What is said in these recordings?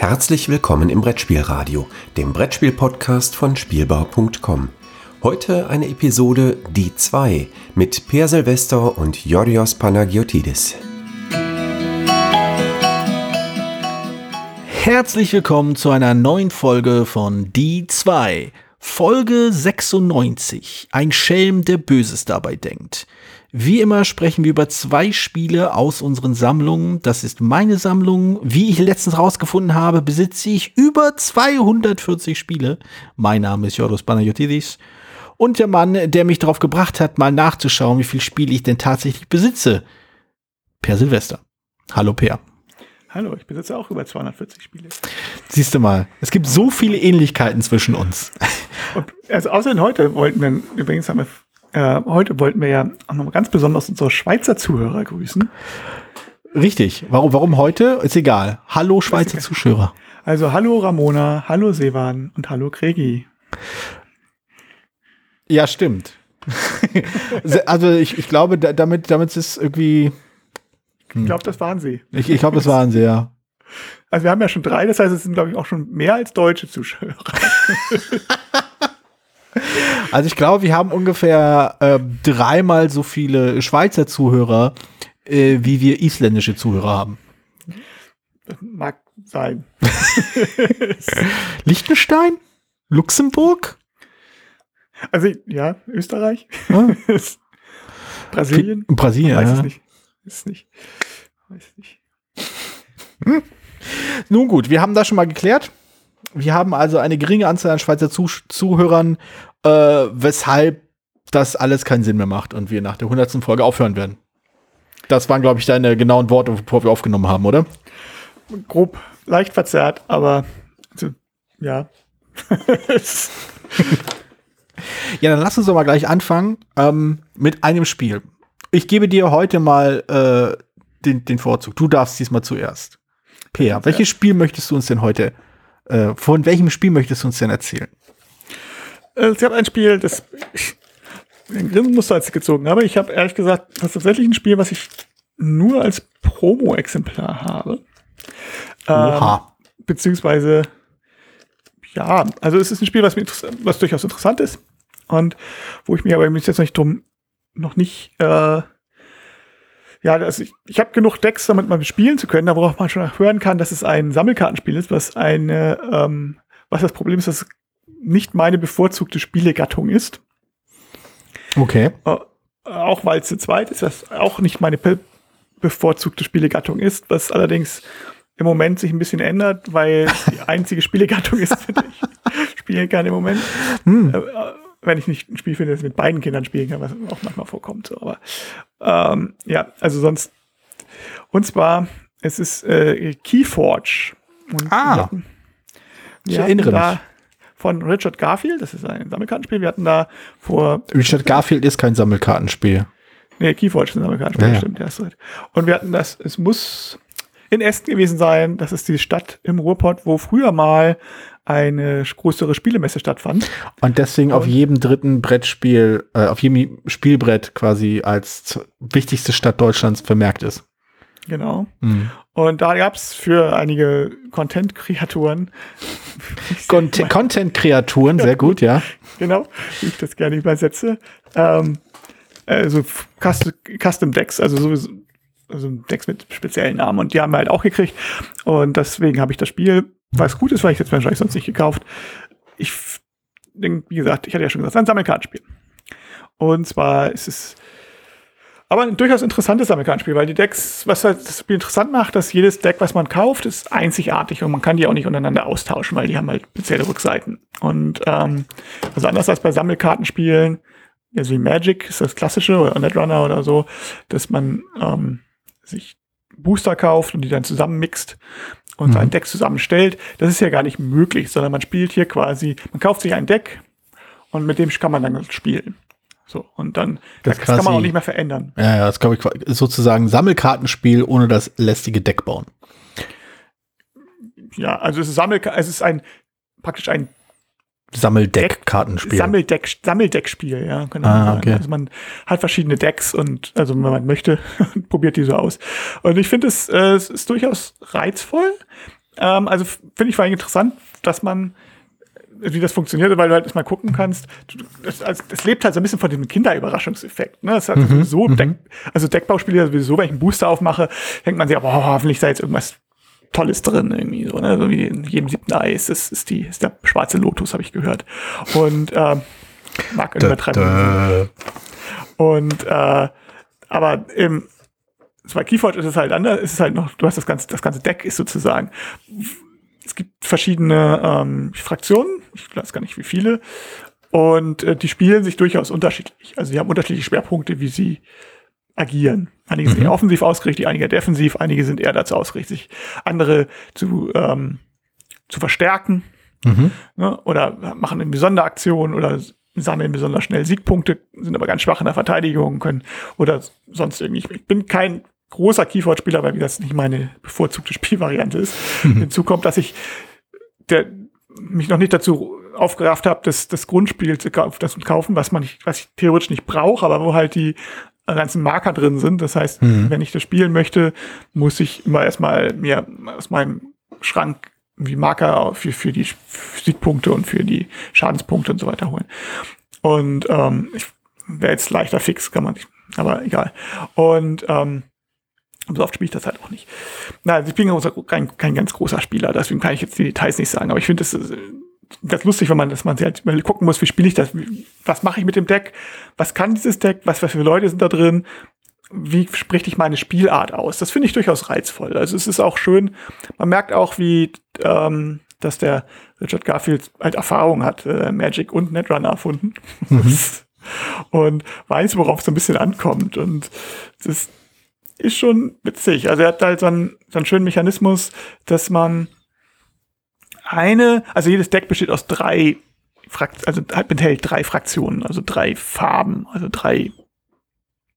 Herzlich willkommen im Brettspielradio, dem Brettspiel-Podcast von Spielbau.com. Heute eine Episode Die 2 mit Per Silvester und Yorios Panagiotidis. Herzlich willkommen zu einer neuen Folge von Die 2. Folge 96. Ein Schelm, der Böses dabei denkt. Wie immer sprechen wir über zwei Spiele aus unseren Sammlungen. Das ist meine Sammlung. Wie ich letztens rausgefunden habe, besitze ich über 240 Spiele. Mein Name ist Joros Panayotidis. Und der Mann, der mich darauf gebracht hat, mal nachzuschauen, wie viele Spiele ich denn tatsächlich besitze. Per Silvester. Hallo Per. Hallo, ich besitze auch über 240 Spiele. Siehst du mal, es gibt so viele Ähnlichkeiten zwischen uns. Und also außerdem heute wollten wir, übrigens haben wir äh, heute wollten wir ja auch noch ganz besonders unsere Schweizer Zuhörer grüßen. Richtig. Warum, warum heute? Ist egal. Hallo Schweizer Zuschauer. Also hallo Ramona, hallo Sevan und hallo Kregi. Ja, stimmt. also ich, ich glaube, damit, damit ist irgendwie. Hm. Ich glaube, das waren sie. Ich, ich glaube, das waren sie, ja. Also wir haben ja schon drei, das heißt, es sind, glaube ich, auch schon mehr als deutsche Zuschauer. Also ich glaube, wir haben ungefähr äh, dreimal so viele Schweizer Zuhörer, äh, wie wir isländische Zuhörer haben. Mag sein. Liechtenstein? Luxemburg? Also ja, Österreich. Ah. Brasilien? Brasilien, weiß ja. es nicht. Ist nicht. Weiß nicht. Hm. Nun gut, wir haben das schon mal geklärt. Wir haben also eine geringe Anzahl an Schweizer Zuh Zuhörern, äh, weshalb das alles keinen Sinn mehr macht und wir nach der 100. Folge aufhören werden. Das waren, glaube ich, deine genauen Worte, bevor wir aufgenommen haben, oder? Grob, leicht verzerrt, aber also, ja. ja, dann lass uns doch mal gleich anfangen ähm, mit einem Spiel. Ich gebe dir heute mal äh, den, den Vorzug. Du darfst diesmal zuerst. Peer, welches Spiel möchtest du uns denn heute äh, von welchem Spiel möchtest du uns denn erzählen? Äh, ich habe ein Spiel, das ich den Grinsenmuster als gezogen habe. Ich habe ehrlich gesagt, das ist tatsächlich ein Spiel, was ich nur als Promo-Exemplar habe. Oha. Ähm, beziehungsweise, ja, also es ist ein Spiel, was, mir was durchaus interessant ist und wo ich mir aber jetzt noch nicht drum, noch nicht, äh, ja, also ich, ich habe genug Decks, damit mal spielen zu können, worauf man schon hören kann, dass es ein Sammelkartenspiel ist, was eine, ähm, was das Problem ist, dass es nicht meine bevorzugte Spielegattung ist. Okay. Äh, auch weil es zu zweit ist, was auch nicht meine be bevorzugte Spielegattung ist, was allerdings im Moment sich ein bisschen ändert, weil die einzige Spielegattung ist, die ich spielen kann im Moment. Hm. Äh, wenn ich nicht ein Spiel finde, das mit beiden Kindern spielen kann, was auch manchmal vorkommt. So. Aber ähm, ja, also sonst. Und zwar, es ist äh, Keyforge. Und ah, hatten, ich erinnere mich. Von Richard Garfield, das ist ein Sammelkartenspiel. Wir hatten da vor. Richard Garfield ist kein Sammelkartenspiel. Nee, Keyforge ist ein Sammelkartenspiel, ja, ja. stimmt, ja, hast recht. Und wir hatten das, es muss in Essen gewesen sein. Das ist die Stadt im Ruhrpott, wo früher mal eine größere Spielemesse stattfand. Und deswegen und auf jedem dritten Brettspiel, äh, auf jedem Spielbrett quasi als wichtigste Stadt Deutschlands vermerkt ist. Genau. Mhm. Und da gab es für einige Content-Kreaturen. Content-Kreaturen, sehr gut, ja. Genau, wie ich das gerne übersetze. Ähm, also Custom Decks, also sowieso also Decks mit speziellen Namen und die haben wir halt auch gekriegt. Und deswegen habe ich das Spiel was gut ist, weil ich jetzt wahrscheinlich sonst nicht gekauft. Ich wie gesagt, ich hatte ja schon gesagt, ein Sammelkartenspiel. Und zwar ist es aber ein durchaus interessantes Sammelkartenspiel, weil die Decks, was halt das Spiel interessant macht, dass jedes Deck, was man kauft, ist einzigartig und man kann die auch nicht untereinander austauschen, weil die haben halt spezielle Rückseiten. Und ähm, also anders als bei Sammelkartenspielen, also wie Magic ist das klassische oder Netrunner oder so, dass man ähm, sich Booster kauft und die dann zusammenmixt und mhm. sein Deck zusammenstellt. Das ist ja gar nicht möglich, sondern man spielt hier quasi, man kauft sich ein Deck und mit dem kann man dann spielen. So, und dann, das, das kann man auch nicht mehr verändern. Ja, ja, das glaube ich sozusagen Sammelkartenspiel ohne das lästige Deck bauen. Ja, also es ist Sammel, es ist ein, praktisch ein Sammeldeck-Kartenspiel. Sammeldeck, Sammeldeckspiel, ja, genau. Ah, okay. Also man hat verschiedene Decks und also wenn man möchte, probiert die so aus. Und ich finde es, äh, es ist durchaus reizvoll. Ähm, also finde ich vor allem interessant, dass man wie das funktioniert, weil du halt mal gucken kannst. Das, also, lebt halt so ein bisschen von diesem Kinderüberraschungseffekt. Ne? Das hat mhm, sowieso mhm. Deck, also Deckbauspiele sowieso, wenn ich einen Booster aufmache, denkt man sich, boah, hoffentlich ist da jetzt irgendwas Tolles drin irgendwie so, ne? So wie in jedem siebten Eis ist, ist die ist der schwarze Lotus, habe ich gehört. Und ähm, mag übertreiben. Und äh, aber im bei Keyforge ist es halt anders, ist es halt noch, du hast das ganze, das ganze Deck ist sozusagen. Es gibt verschiedene ähm, Fraktionen, ich weiß gar nicht wie viele, und äh, die spielen sich durchaus unterschiedlich. Also sie haben unterschiedliche Schwerpunkte, wie sie agieren. Einige mhm. sind eher offensiv ausgerichtet, einige defensiv, einige sind eher dazu ausgerichtet, sich andere zu, ähm, zu verstärken mhm. ne, oder machen eine Sonderaktion oder sammeln besonders schnell Siegpunkte, sind aber ganz schwach in der Verteidigung können oder sonst irgendwie. Ich bin kein großer Keyboard-Spieler, weil das nicht meine bevorzugte Spielvariante ist. Mhm. Hinzu kommt, dass ich der, mich noch nicht dazu aufgerafft habe, das, das Grundspiel zu kaufen, das zu kaufen, was man nicht, was ich theoretisch nicht brauche, aber wo halt die ganzen Marker drin sind. Das heißt, mhm. wenn ich das spielen möchte, muss ich immer erstmal mir aus meinem Schrank wie Marker für, für die Siegpunkte und für die Schadenspunkte und so weiter holen. Und ähm, ich wäre jetzt leichter fix, kann man nicht, aber egal. Und ähm, so oft spiele ich das halt auch nicht. Na, also ich bin kein, kein ganz großer Spieler, deswegen kann ich jetzt die Details nicht sagen, aber ich finde es ganz lustig, wenn man, dass man halt mal gucken muss, wie spiele ich das, was mache ich mit dem Deck, was kann dieses Deck, was, was für Leute sind da drin, wie spricht ich meine Spielart aus? Das finde ich durchaus reizvoll. Also es ist auch schön, man merkt auch, wie, ähm, dass der Richard Garfield halt Erfahrung hat, äh, Magic und Netrunner erfunden. Mhm. und weiß, worauf es so ein bisschen ankommt. Und das ist schon witzig. Also er hat halt so einen, so einen schönen Mechanismus, dass man eine, also jedes Deck besteht aus drei Frakt also enthält drei Fraktionen, also drei Farben, also drei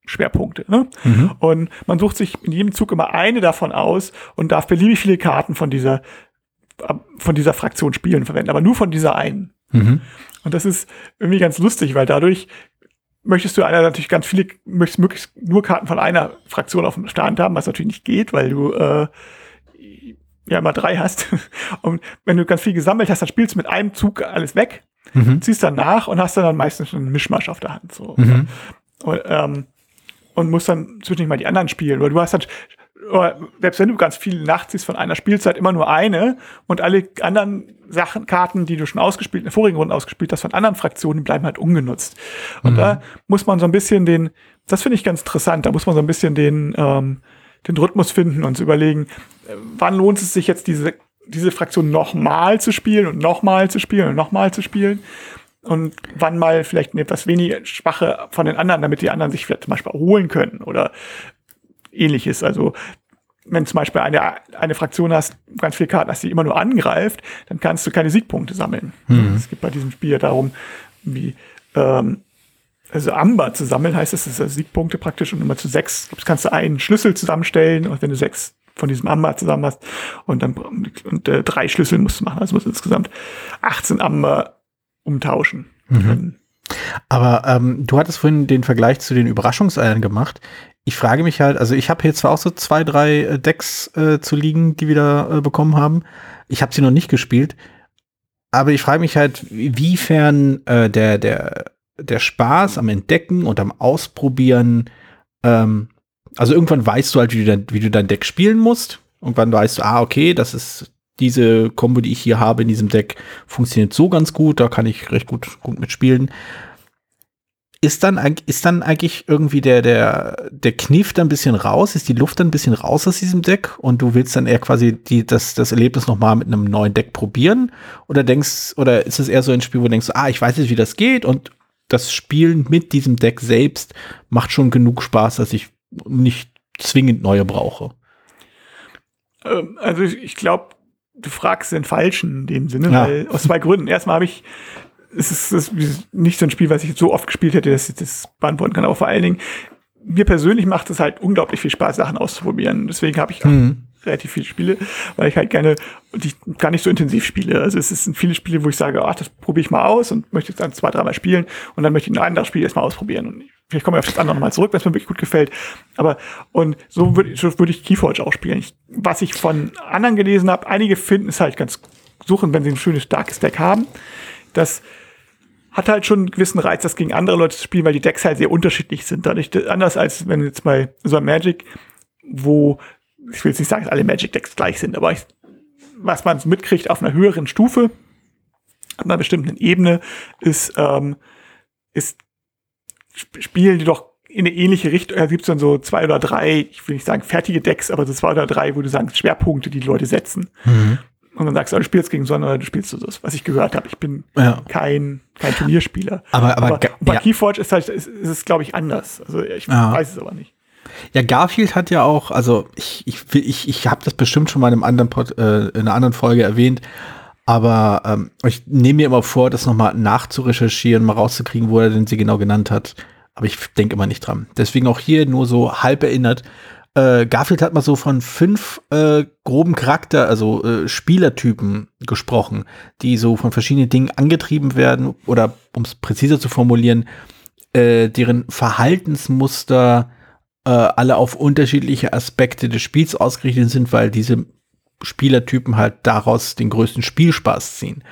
Schwerpunkte. Ne? Mhm. Und man sucht sich in jedem Zug immer eine davon aus und darf beliebig viele Karten von dieser, von dieser Fraktion spielen verwenden, aber nur von dieser einen. Mhm. Und das ist irgendwie ganz lustig, weil dadurch möchtest du einer natürlich ganz viele, möchtest möglichst nur Karten von einer Fraktion auf dem Stand haben, was natürlich nicht geht, weil du äh, ja immer drei hast. Und wenn du ganz viel gesammelt hast, dann spielst du mit einem Zug alles weg, mhm. ziehst dann nach und hast dann meistens einen Mischmasch auf der Hand. So. Mhm. Und, ähm, und musst dann zwischendurch mal die anderen spielen. Oder du hast dann, selbst wenn du ganz viel nachziehst von einer Spielzeit, immer nur eine und alle anderen Sachen, Karten, die du schon ausgespielt, in der vorigen Runde ausgespielt hast, von anderen Fraktionen, bleiben halt ungenutzt. Und mhm. da muss man so ein bisschen den, das finde ich ganz interessant, da muss man so ein bisschen den, ähm, den Rhythmus finden und zu überlegen, äh, wann lohnt es sich jetzt diese, diese Fraktion nochmal zu spielen und nochmal zu spielen und nochmal zu spielen und wann mal vielleicht eine etwas weniger schwache von den anderen, damit die anderen sich vielleicht zum Beispiel erholen können oder ähnliches. Also wenn zum Beispiel eine, eine Fraktion hast, ganz viele Karten hast, die immer nur angreift, dann kannst du keine Siegpunkte sammeln. Mhm. Es geht bei diesem Spiel darum, wie ähm, also Amber zu sammeln, heißt es, das ist Siegpunkte praktisch und immer zu sechs kannst du einen Schlüssel zusammenstellen und wenn du sechs von diesem Amber zusammen hast und dann und, äh, drei Schlüssel musst du machen, also musst du insgesamt 18 Amber umtauschen mhm. Aber ähm, du hattest vorhin den Vergleich zu den Überraschungseiern gemacht. Ich frage mich halt, also ich habe hier zwar auch so zwei, drei äh, Decks äh, zu liegen, die wir da äh, bekommen haben. Ich habe sie noch nicht gespielt. Aber ich frage mich halt, wiefern äh, der, der, der Spaß am Entdecken und am Ausprobieren, ähm, also irgendwann weißt du halt, wie du, dein, wie du dein Deck spielen musst. Irgendwann weißt du, ah, okay, das ist diese Combo, die ich hier habe in diesem Deck, funktioniert so ganz gut, da kann ich recht gut, gut mitspielen. Ist dann, ist dann eigentlich irgendwie der, der, der Kniff dann ein bisschen raus? Ist die Luft dann ein bisschen raus aus diesem Deck und du willst dann eher quasi die, das, das Erlebnis nochmal mit einem neuen Deck probieren? Oder denkst, oder ist es eher so ein Spiel, wo du denkst, ah, ich weiß jetzt, wie das geht und das Spielen mit diesem Deck selbst macht schon genug Spaß, dass ich nicht zwingend neue brauche? Ähm, also ich, ich glaube, du fragst den Falschen in dem Sinne, ja. weil aus zwei Gründen. Erstmal habe ich, es ist, es ist nicht so ein Spiel, was ich so oft gespielt hätte, dass ich das beantworten kann. Aber vor allen Dingen, mir persönlich macht es halt unglaublich viel Spaß, Sachen auszuprobieren. Deswegen habe ich mhm. Relativ viele Spiele, weil ich halt gerne und ich gar nicht so intensiv spiele. Also es sind viele Spiele, wo ich sage, ach, das probiere ich mal aus und möchte es dann zwei, dreimal spielen und dann möchte ich ein anderes Spiel erstmal ausprobieren. Und vielleicht komme ich auf das andere nochmal zurück, wenn es mir wirklich gut gefällt. Aber und so würde so würd ich Keyforge auch spielen. Ich, was ich von anderen gelesen habe, einige finden es halt ganz suchen, wenn sie ein schönes, starkes Deck haben. Das hat halt schon einen gewissen Reiz, das gegen andere Leute zu spielen, weil die Decks halt sehr unterschiedlich sind. Dadurch, anders als wenn jetzt bei so einem Magic, wo, ich will jetzt nicht sagen, dass alle Magic-Decks gleich sind, aber ich, was man mitkriegt auf einer höheren Stufe, auf einer bestimmten Ebene, ist, ähm, ist, spielen die doch in eine ähnliche Richtung, da gibt es dann so zwei oder drei, ich will nicht sagen fertige Decks, aber so zwei oder drei, wo du sagst, Schwerpunkte, die, die Leute setzen. Mhm. Und dann sagst du, du spielst gegen Sonne oder du spielst das, was ich gehört habe. Ich bin ja. kein, kein Turnierspieler. Aber, aber, aber bei ja. Keyforge ist halt, ist, ist es, glaube ich, anders. Also ich ja. weiß es aber nicht. Ja, Garfield hat ja auch, also ich, ich, ich, ich habe das bestimmt schon mal in, einem anderen Pod, äh, in einer anderen Folge erwähnt, aber ähm, ich nehme mir immer vor, das nochmal nachzurecherchieren, mal rauszukriegen, wo er denn sie genau genannt hat. Aber ich denke immer nicht dran. Deswegen auch hier nur so halb erinnert. Äh, Garfield hat mal so von fünf äh, groben Charakter, also äh, Spielertypen gesprochen, die so von verschiedenen Dingen angetrieben werden oder um es präziser zu formulieren, äh, deren Verhaltensmuster äh, alle auf unterschiedliche Aspekte des Spiels ausgerichtet sind, weil diese Spielertypen halt daraus den größten Spielspaß ziehen.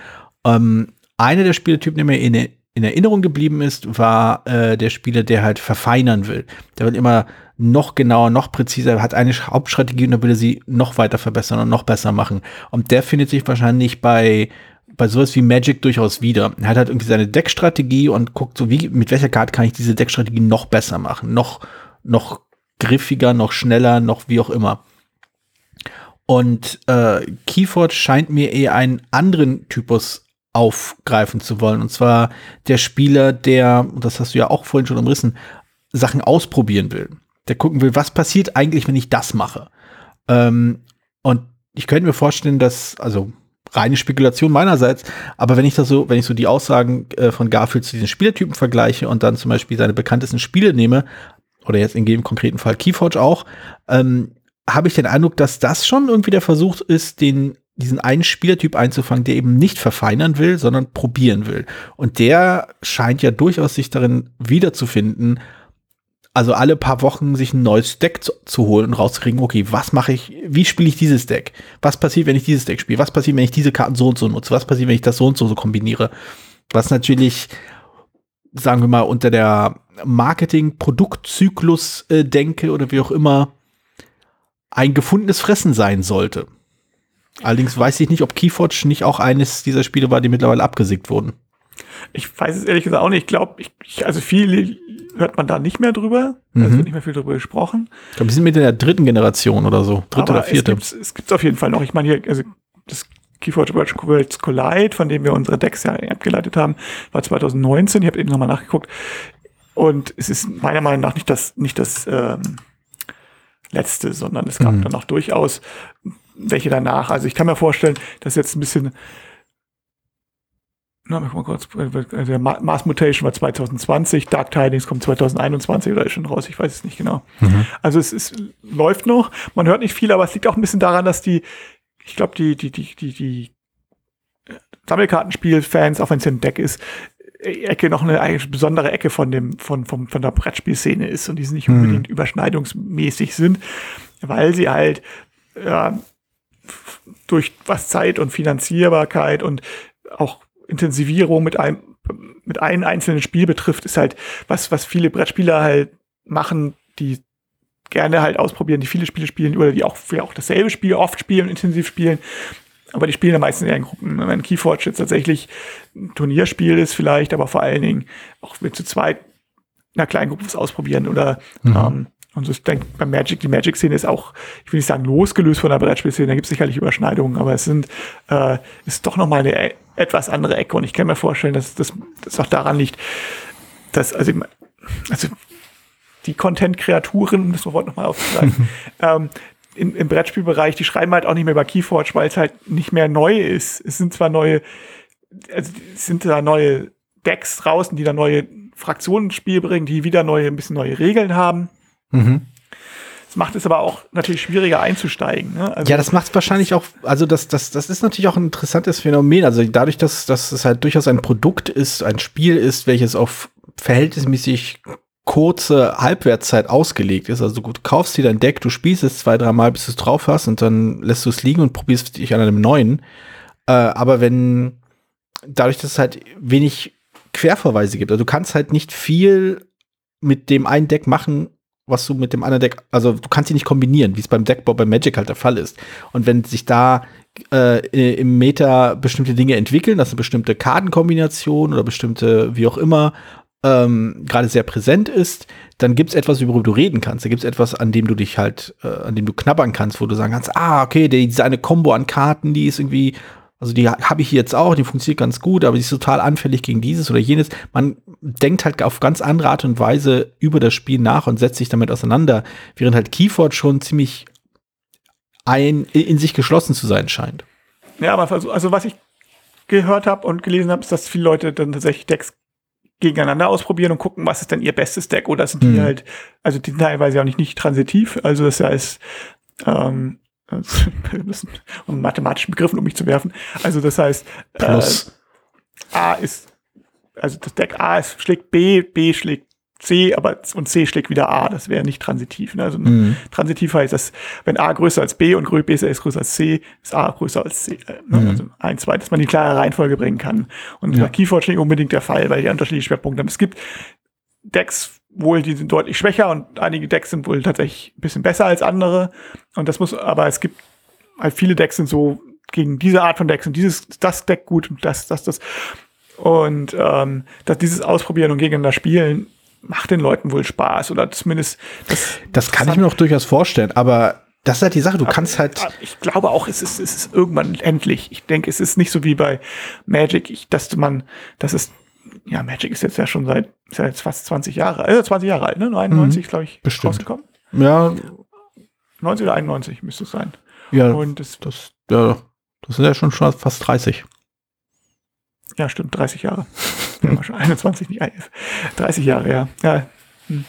Ähm, einer der Spielertypen, der mir in, in Erinnerung geblieben ist, war äh, der Spieler, der halt verfeinern will. Der will immer noch genauer, noch präziser, hat eine Hauptstrategie und dann will er sie noch weiter verbessern und noch besser machen. Und der findet sich wahrscheinlich bei bei sowas wie Magic durchaus wieder. Er hat halt irgendwie seine Deckstrategie und guckt so, wie, mit welcher Karte kann ich diese Deckstrategie noch besser machen, noch, noch griffiger, noch schneller, noch wie auch immer. Und äh, Keyforge scheint mir eher einen anderen Typus aufgreifen zu wollen. Und zwar der Spieler, der, das hast du ja auch vorhin schon umrissen, Sachen ausprobieren will der gucken will, was passiert eigentlich, wenn ich das mache. Ähm, und ich könnte mir vorstellen, dass, also reine Spekulation meinerseits, aber wenn ich das so, wenn ich so die Aussagen äh, von Garfield zu diesen Spielertypen vergleiche und dann zum Beispiel seine bekanntesten Spiele nehme, oder jetzt in dem konkreten Fall Keyforge auch, ähm, habe ich den Eindruck, dass das schon irgendwie der Versuch ist, den diesen einen Spielertyp einzufangen, der eben nicht verfeinern will, sondern probieren will. Und der scheint ja durchaus sich darin wiederzufinden, also alle paar Wochen sich ein neues Deck zu, zu holen und rauszukriegen, okay, was mache ich, wie spiele ich dieses Deck? Was passiert, wenn ich dieses Deck spiele? Was passiert, wenn ich diese Karten so und so nutze? Was passiert, wenn ich das so und so, so kombiniere? Was natürlich, sagen wir mal, unter der Marketing-Produktzyklus äh, denke oder wie auch immer, ein gefundenes Fressen sein sollte. Allerdings weiß ich nicht, ob Keyforge nicht auch eines dieser Spiele war, die mittlerweile abgesägt wurden. Ich weiß es ehrlich gesagt auch nicht. Ich glaube, ich, also viele hört man da nicht mehr drüber. Mhm. Es wird nicht mehr viel drüber gesprochen. Ich glaube, wir sind mit der dritten Generation oder so. Dritte oder vierte. Es gibt es auf jeden Fall noch. Ich meine hier, also das Keyforge Worlds Collide, von dem wir unsere Decks ja abgeleitet haben, war 2019. Ich habe eben nochmal nachgeguckt. Und es ist meiner Meinung nach nicht das, nicht das ähm, letzte, sondern es gab mhm. dann auch durchaus welche danach. Also ich kann mir vorstellen, dass jetzt ein bisschen na, mal kurz, äh, der Mars Mutation war 2020, Dark Tidings kommt 2021 oder ist schon raus, ich weiß es nicht genau. Mhm. Also es ist, läuft noch, man hört nicht viel, aber es liegt auch ein bisschen daran, dass die, ich glaube, die, die, die, die, die äh, Sammelkartenspiel-Fans, auch wenn es ein Deck ist, äh, Ecke noch eine eigentlich besondere Ecke von dem, von, von, von der Brettspielszene ist und die nicht mhm. unbedingt überschneidungsmäßig sind, weil sie halt, ja, durch was Zeit und Finanzierbarkeit und auch Intensivierung mit einem, mit einem einzelnen Spiel betrifft, ist halt was, was viele Brettspieler halt machen, die gerne halt ausprobieren, die viele Spiele spielen oder die auch, ja auch dasselbe Spiel oft spielen, intensiv spielen. Aber die spielen ja meistens eher in Gruppen. Wenn Keyforge jetzt tatsächlich ein Turnierspiel ist vielleicht, aber vor allen Dingen auch mit zu zweit in einer kleinen Gruppe was ausprobieren oder mhm. ähm, und so, ich denke, bei Magic, die Magic-Szene ist auch, ich will nicht sagen losgelöst von der Brettspielszene, da gibt es sicherlich Überschneidungen, aber es sind, äh, ist doch nochmal eine e, etwas andere Ecke und ich kann mir vorstellen, dass das, das auch daran liegt, dass, also, also die Content-Kreaturen, um das Wort nochmal aufzusagen, ähm, in, im Brettspielbereich, die schreiben halt auch nicht mehr über Keyforge, weil es halt nicht mehr neu ist. Es sind zwar neue, also es sind da neue Decks draußen, die da neue Fraktionen ins Spiel bringen, die wieder neue, ein bisschen neue Regeln haben. Mhm. Das macht es aber auch natürlich schwieriger einzusteigen. Ne? Also ja, das macht es wahrscheinlich auch, also das, das, das ist natürlich auch ein interessantes Phänomen. Also dadurch, dass, dass es halt durchaus ein Produkt ist, ein Spiel ist, welches auf verhältnismäßig kurze Halbwertszeit ausgelegt ist. Also du kaufst dir dein Deck, du spielst es zwei, dreimal, bis du es drauf hast und dann lässt du es liegen und probierst dich an einem neuen. Äh, aber wenn dadurch, dass es halt wenig Querverweise gibt, also du kannst halt nicht viel mit dem einen Deck machen, was du mit dem anderen Deck, also du kannst sie nicht kombinieren, wie es beim Deckbau bei Magic halt der Fall ist. Und wenn sich da äh, im Meta bestimmte Dinge entwickeln, dass eine bestimmte Kartenkombination oder bestimmte, wie auch immer, ähm, gerade sehr präsent ist, dann gibt es etwas, worüber du reden kannst. Da gibt es etwas, an dem du dich halt, äh, an dem du knabbern kannst, wo du sagen kannst, ah, okay, diese eine Combo an Karten, die ist irgendwie also die habe ich jetzt auch, die funktioniert ganz gut, aber die ist total anfällig gegen dieses oder jenes. Man denkt halt auf ganz andere Art und Weise über das Spiel nach und setzt sich damit auseinander, während halt Keyforge schon ziemlich ein, in sich geschlossen zu sein scheint. Ja, aber also was ich gehört habe und gelesen habe, ist, dass viele Leute dann tatsächlich Decks gegeneinander ausprobieren und gucken, was ist denn ihr bestes Deck oder sind die mhm. halt, also die sind teilweise auch nicht, nicht transitiv, also das heißt, ähm, um mathematischen Begriffen um mich zu werfen. Also das heißt, äh, A ist, also das Deck A ist, schlägt B, B schlägt C, aber und C schlägt wieder A. Das wäre nicht transitiv. Ne? Also mhm. transitiv heißt, dass wenn A größer als B und B ist größer als C, ist A größer als C. Äh, ne? mhm. Also ein, zwei, dass man die klare Reihenfolge bringen kann. Und ja. bei Keyforge nicht unbedingt der Fall, weil die unterschiedliche Schwerpunkte haben. Es gibt Decks, wohl, die sind deutlich schwächer und einige Decks sind wohl tatsächlich ein bisschen besser als andere. Und das muss, aber es gibt halt viele Decks sind so gegen diese Art von Decks und dieses, das Deck gut und das, das, das. Und ähm, dass dieses Ausprobieren und gegeneinander spielen macht den Leuten wohl Spaß oder zumindest das. Das kann ich mir auch durchaus vorstellen, aber das ist halt die Sache, du kannst halt. Ich glaube auch, es ist, es ist irgendwann endlich. Ich denke, es ist nicht so wie bei Magic, ich, dass man, dass es ja, Magic ist jetzt ja schon seit, ist jetzt fast 20 Jahre, äh, 20 Jahre alt, ne? 91, mhm. glaube ich, Bestimmt. rausgekommen. Ja. 90 oder 91 müsste es sein. Ja, und das, das, ja, das sind ja schon fast 30. Ja, stimmt, 30 Jahre. Ja, schon 21, nicht 30 Jahre, ja. ja. Hm.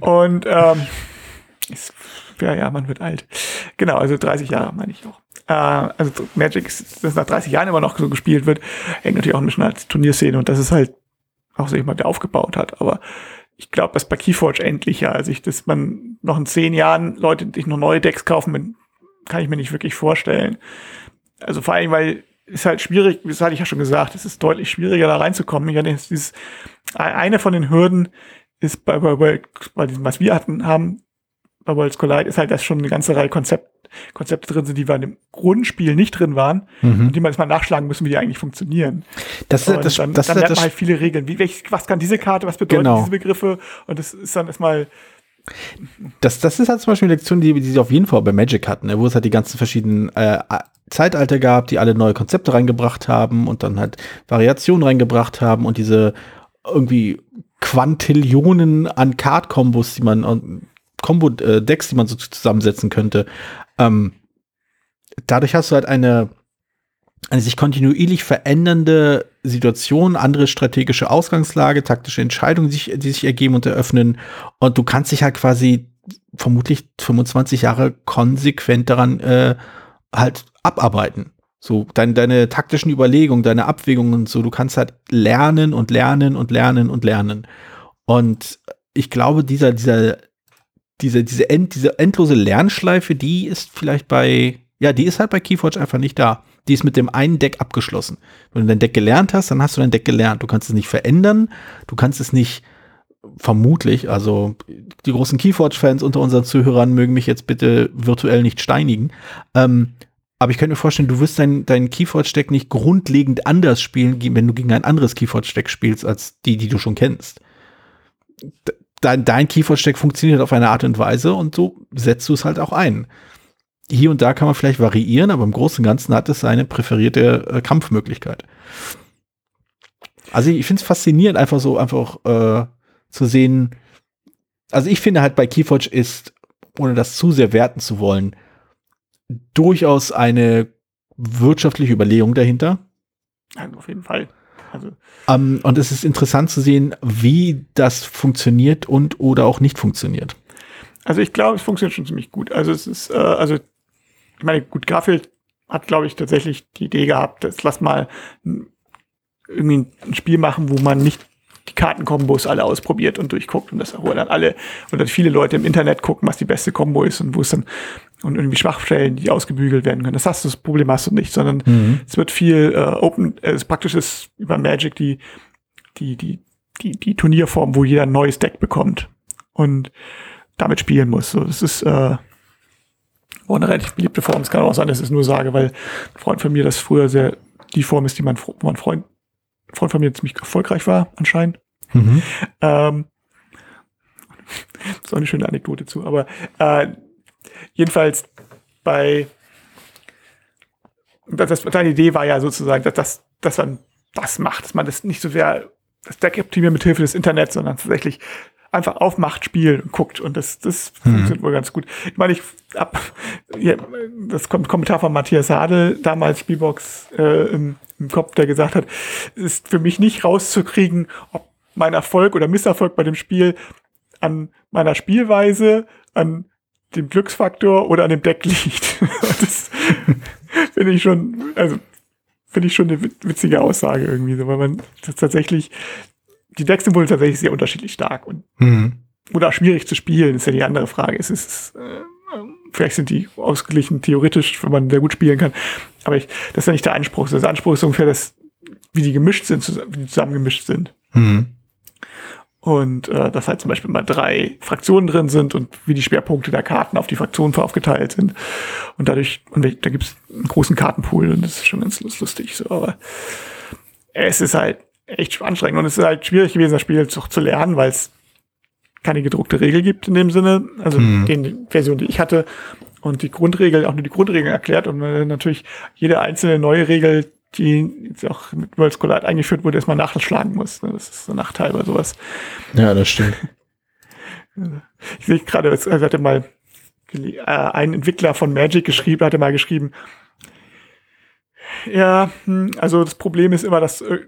Und ähm, ist, ja, ja, man wird alt. Genau, also 30 Jahre meine ich auch äh, also Magic, das nach 30 Jahren immer noch so gespielt wird, hängt natürlich auch ein bisschen als Turnierszene und das ist halt auch so jemand, der aufgebaut hat. Aber ich glaube, dass bei Keyforge endlich ja, also ich, dass man noch in zehn Jahren Leute sich noch neue Decks kaufen, kann ich mir nicht wirklich vorstellen. Also vor allem, weil es halt schwierig, das hatte ich ja schon gesagt, es ist deutlich schwieriger da reinzukommen. Ich hatte dieses, eine von den Hürden ist bei, bei, bei, bei diesem, was wir hatten, haben, bei Worlds Collide, ist halt, dass schon eine ganze Reihe Konzept Konzepte drin sind, die wir in dem Grundspiel nicht drin waren mhm. und die man jetzt mal nachschlagen müssen, wie die eigentlich funktionieren. Das ist das, dann, das, dann lernt man halt viele Regeln. Wie, welch, was kann diese Karte, was bedeuten genau. diese Begriffe? Und das ist dann erstmal das, das ist halt zum Beispiel eine Lektion, die, die sie auf jeden Fall bei Magic hatten, ne, wo es halt die ganzen verschiedenen äh, Zeitalter gab, die alle neue Konzepte reingebracht haben und dann halt Variationen reingebracht haben und diese irgendwie Quantillionen an Card-Kombos, die man Combo-Decks, die man so zusammensetzen könnte. Ähm, dadurch hast du halt eine, eine sich kontinuierlich verändernde Situation, andere strategische Ausgangslage, taktische Entscheidungen, die sich, die sich ergeben und eröffnen. Und du kannst dich halt quasi vermutlich 25 Jahre konsequent daran äh, halt abarbeiten. So, dein, deine taktischen Überlegungen, deine Abwägungen und so, du kannst halt lernen und lernen und lernen und lernen. Und ich glaube, dieser, dieser diese, diese, end, diese endlose Lernschleife, die ist vielleicht bei, ja, die ist halt bei Keyforge einfach nicht da. Die ist mit dem einen Deck abgeschlossen. Wenn du dein Deck gelernt hast, dann hast du dein Deck gelernt. Du kannst es nicht verändern, du kannst es nicht vermutlich, also die großen Keyforge-Fans unter unseren Zuhörern mögen mich jetzt bitte virtuell nicht steinigen. Ähm, aber ich könnte mir vorstellen, du wirst dein, dein Keyforge-Deck nicht grundlegend anders spielen, wenn du gegen ein anderes Keyforge-Deck spielst, als die, die du schon kennst dein, dein Keyforge-Stack funktioniert auf eine Art und Weise und so setzt du es halt auch ein. Hier und da kann man vielleicht variieren, aber im Großen und Ganzen hat es seine präferierte äh, Kampfmöglichkeit. Also ich finde es faszinierend, einfach so einfach äh, zu sehen. Also ich finde halt bei Keyforge ist, ohne das zu sehr werten zu wollen, durchaus eine wirtschaftliche Überlegung dahinter. Ja, auf jeden Fall. Also um, ähm, und es ist interessant zu sehen, wie das funktioniert und oder auch nicht funktioniert. Also ich glaube, es funktioniert schon ziemlich gut. Also es ist, äh, also ich meine, gut, Garfield hat, glaube ich, tatsächlich die Idee gehabt, dass lass mal irgendwie ein Spiel machen, wo man nicht die Kartenkombos alle ausprobiert und durchguckt und das, wo dann alle oder viele Leute im Internet gucken, was die beste Kombo ist und wo es dann und irgendwie Schwachstellen, die ausgebügelt werden können. Das hast du, das Problem hast du nicht, sondern mhm. es wird viel äh, Open, äh, es praktisch ist über Magic die, die, die, die, die Turnierform, wo jeder ein neues Deck bekommt und damit spielen muss. So, das ist äh, auch eine relativ beliebte Form. Es kann auch sein, dass ich es nur sage, weil ein Freund von mir das früher sehr die Form ist, die mein, mein Freund Freund von mir ziemlich erfolgreich war, anscheinend. Mhm. Ähm, so eine schöne Anekdote zu, aber äh, jedenfalls bei das, deine Idee war ja sozusagen, dass, das, dass man das macht, dass man das nicht so sehr das Deck optimiert mit Hilfe des Internets, sondern tatsächlich einfach aufmacht, spielt und guckt. Und das, das mhm. funktioniert wohl ganz gut. Ich meine, ich ab ja, das kommt Kommentar von Matthias Hadel, damals Spielbox äh, im, im Kopf, der gesagt hat, es ist für mich nicht rauszukriegen, ob mein Erfolg oder Misserfolg bei dem Spiel an meiner Spielweise, an dem Glücksfaktor oder an dem Deck liegt. das finde ich schon, also finde ich schon eine witzige Aussage irgendwie, so, weil man tatsächlich die Decks sind wohl tatsächlich sehr unterschiedlich stark und mhm. oder schwierig zu spielen, ist ja die andere Frage. Es ist, äh, vielleicht sind die ausgeglichen theoretisch, wenn man sehr gut spielen kann. Aber ich, das ist ja nicht der Anspruch. Der Anspruch ist ungefähr das, wie die gemischt sind, wie die zusammengemischt sind. Mhm. Und äh, dass halt zum Beispiel mal drei Fraktionen drin sind und wie die Schwerpunkte der Karten auf die Fraktionen aufgeteilt sind. Und dadurch, und da gibt es einen großen Kartenpool und das ist schon ganz lustig. So, aber es ist halt echt anstrengend. Und es ist halt schwierig gewesen, das Spiel zu, zu lernen, weil es keine gedruckte Regel gibt in dem Sinne. Also mhm. den Version, die ich hatte. Und die Grundregel, auch nur die Grundregeln erklärt und äh, natürlich jede einzelne neue Regel, die jetzt auch mit World Collide eingeführt wurde, erstmal nachschlagen muss. Ne? Das ist so ein Nachteil bei sowas. Ja, das stimmt. Ich sehe gerade, es hatte mal äh, ein Entwickler von Magic geschrieben, hatte mal geschrieben, ja, hm, also das Problem ist immer, dass äh,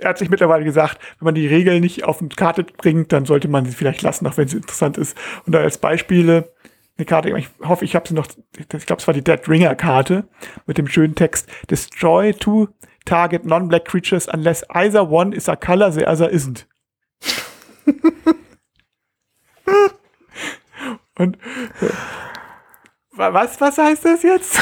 er hat sich mittlerweile gesagt, wenn man die Regeln nicht auf eine Karte bringt, dann sollte man sie vielleicht lassen, auch wenn sie interessant ist. Und da als Beispiele eine Karte, ich hoffe, ich habe sie noch, ich glaube, es war die Dead Ringer Karte mit dem schönen Text Destroy two target non-black creatures unless either one is a color the other isn't. Und äh, was, was heißt das jetzt?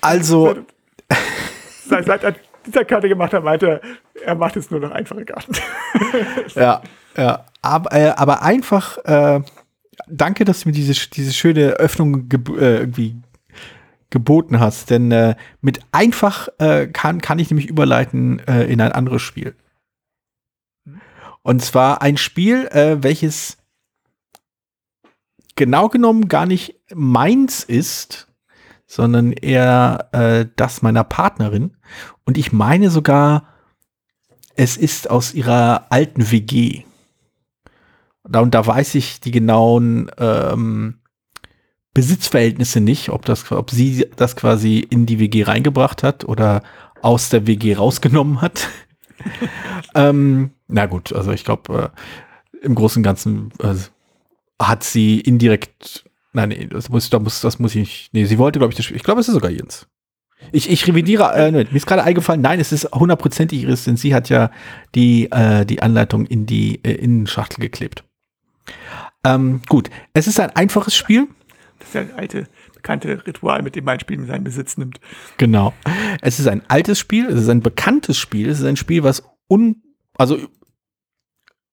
also seit, er dieser Karte gemacht hat, meinte er, macht jetzt nur noch einfache Karten. ja, ja. Aber, äh, aber einfach, äh, danke, dass du mir diese, diese schöne Öffnung ge äh, irgendwie geboten hast, denn äh, mit einfach äh, kann, kann ich nämlich überleiten äh, in ein anderes Spiel. Und zwar ein Spiel, welches genau genommen gar nicht meins ist, sondern eher äh, das meiner Partnerin. Und ich meine sogar, es ist aus ihrer alten WG. Da, und da weiß ich die genauen ähm, Besitzverhältnisse nicht, ob, das, ob sie das quasi in die WG reingebracht hat oder aus der WG rausgenommen hat. ähm, na gut, also ich glaube, äh, im Großen und Ganzen äh, hat sie indirekt Nein, nee, das muss, da muss, das muss ich. Nee, sie wollte, glaube ich, das Spiel. Ich glaube, es ist sogar Jens. Ich, ich revidiere, äh, nee, mir ist gerade eingefallen, nein, es ist hundertprozentig ihres, denn sie hat ja die, äh, die Anleitung in die äh, Innenschachtel geklebt. Ähm, gut, es ist ein einfaches Spiel. Das ist ja ein alte, bekannte Ritual, mit dem mein Spiel seinen Besitz nimmt. Genau. Es ist ein altes Spiel, es ist ein bekanntes Spiel, es ist ein Spiel, was un, also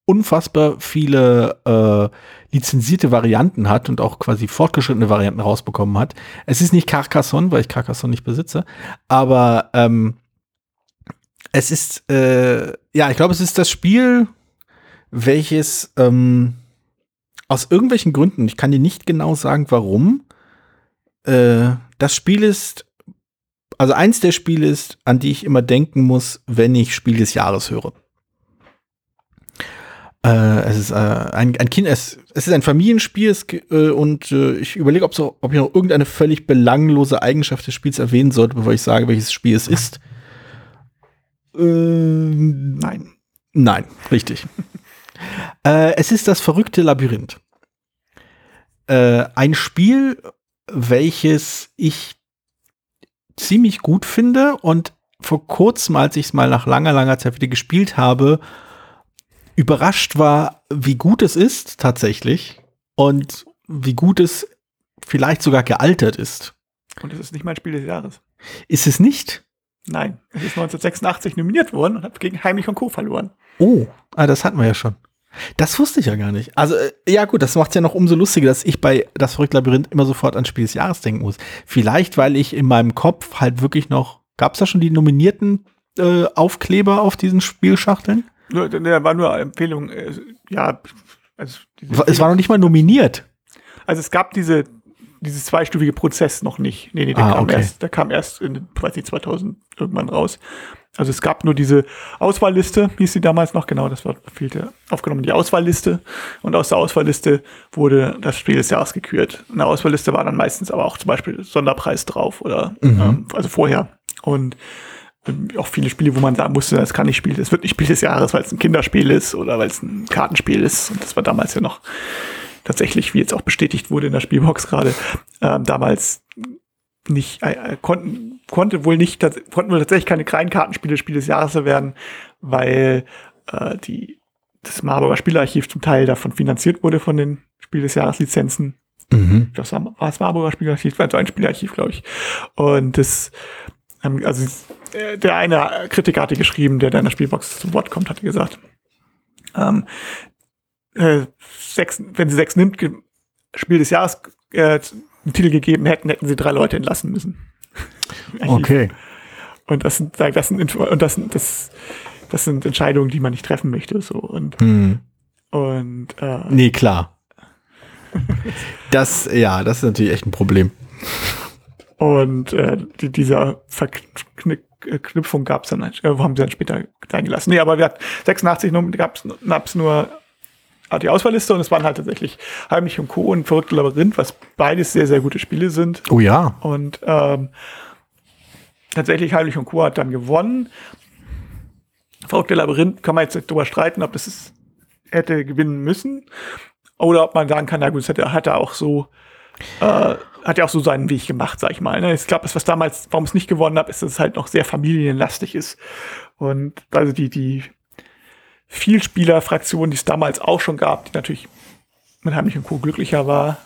unfassbar viele äh, lizenzierte Varianten hat und auch quasi fortgeschrittene Varianten rausbekommen hat. Es ist nicht Carcassonne, weil ich Carcassonne nicht besitze, aber ähm, es ist, äh, ja, ich glaube, es ist das Spiel, welches ähm, aus irgendwelchen Gründen, ich kann dir nicht genau sagen, warum, äh, das Spiel ist, also eins der Spiele ist, an die ich immer denken muss, wenn ich Spiel des Jahres höre. Äh, es ist äh, ein, ein Kind, es, es ist ein Familienspiel es, äh, und äh, ich überlege, ob, so, ob ich noch irgendeine völlig belanglose Eigenschaft des Spiels erwähnen sollte, bevor ich sage, welches Spiel es ist. Äh, nein. Nein, richtig. Äh, es ist das verrückte Labyrinth. Äh, ein Spiel, welches ich ziemlich gut finde und vor kurzem, als ich es mal nach langer, langer Zeit wieder gespielt habe, überrascht war, wie gut es ist tatsächlich und wie gut es vielleicht sogar gealtert ist. Und es ist nicht mein Spiel des Jahres. Ist es nicht? Nein, es ist 1986 nominiert worden und hat gegen Heimlich und Co. verloren. Oh, ah, das hatten wir ja schon. Das wusste ich ja gar nicht. Also, äh, ja gut, das macht es ja noch umso lustiger, dass ich bei Das verrückte Labyrinth immer sofort an Spiel des Jahres denken muss. Vielleicht, weil ich in meinem Kopf halt wirklich noch, gab es da schon die nominierten äh, Aufkleber auf diesen Spielschachteln? Nur, der war nur Empfehlung, äh, ja. Also es war noch nicht mal nominiert. Also es gab diese, dieses zweistufige Prozess noch nicht. Nee, nee, der, Ah, kam, okay. erst, der kam erst in, weiß nicht, 2000 irgendwann raus. Also es gab nur diese Auswahlliste, hieß sie damals noch, genau, das war fehlte aufgenommen, die Auswahlliste. Und aus der Auswahlliste wurde das Spiel des Jahres gekürt. In der Auswahlliste war dann meistens aber auch zum Beispiel Sonderpreis drauf oder ähm, also vorher. Und auch viele Spiele, wo man sagen musste, das kann nicht Spiel, das wird nicht Spiel des Jahres, weil es ein Kinderspiel ist oder weil es ein Kartenspiel ist. Und das war damals ja noch tatsächlich, wie jetzt auch bestätigt wurde in der Spielbox gerade, ähm, damals nicht, äh, äh, konnten, konnte wohl nicht, konnten wohl tatsächlich keine kleinen Kartenspiele Spiel des Jahres werden, weil äh, die, das Marburger Spielarchiv zum Teil davon finanziert wurde von den Spiel des Jahres Lizenzen. Mhm. Das war, war das Marburger Spielarchiv, war so ein Spielarchiv, glaube ich. Und das, also äh, der eine Kritiker hatte geschrieben, der da in der Spielbox zu Wort kommt, hatte gesagt, ähm, äh, sechs, wenn sie sechs nimmt, Spiel des Jahres äh, einen Titel gegeben hätten, hätten sie drei Leute entlassen müssen. Okay. Und das sind, das sind, und das sind, das, das sind Entscheidungen, die man nicht treffen möchte, so. Und, Hm. und, äh, Nee, klar. Das, ja, das ist natürlich echt ein Problem. Und äh, die, diese Verknüpfung gab es dann, halt, äh, haben sie dann später sein gelassen. Nee, aber wir hatten 86 gab es nur die Auswahlliste und es waren halt tatsächlich Heimlich und Co. und Verrückte Labyrinth, was beides sehr, sehr gute Spiele sind. Oh ja. Und ähm, tatsächlich Heimlich und Co. hat dann gewonnen. Verrückte Labyrinth kann man jetzt nicht drüber streiten, ob das ist, hätte gewinnen müssen. Oder ob man sagen kann, na gut, es hat er auch so, äh, hat ja auch so seinen Weg gemacht, sag ich mal. Ne? Ich glaube, das, was damals, warum es nicht gewonnen hat, ist, dass es halt noch sehr familienlastig ist. Und also die, die Vielspieler-Fraktion, die es damals auch schon gab, die natürlich mit Heimlich und Co. glücklicher war,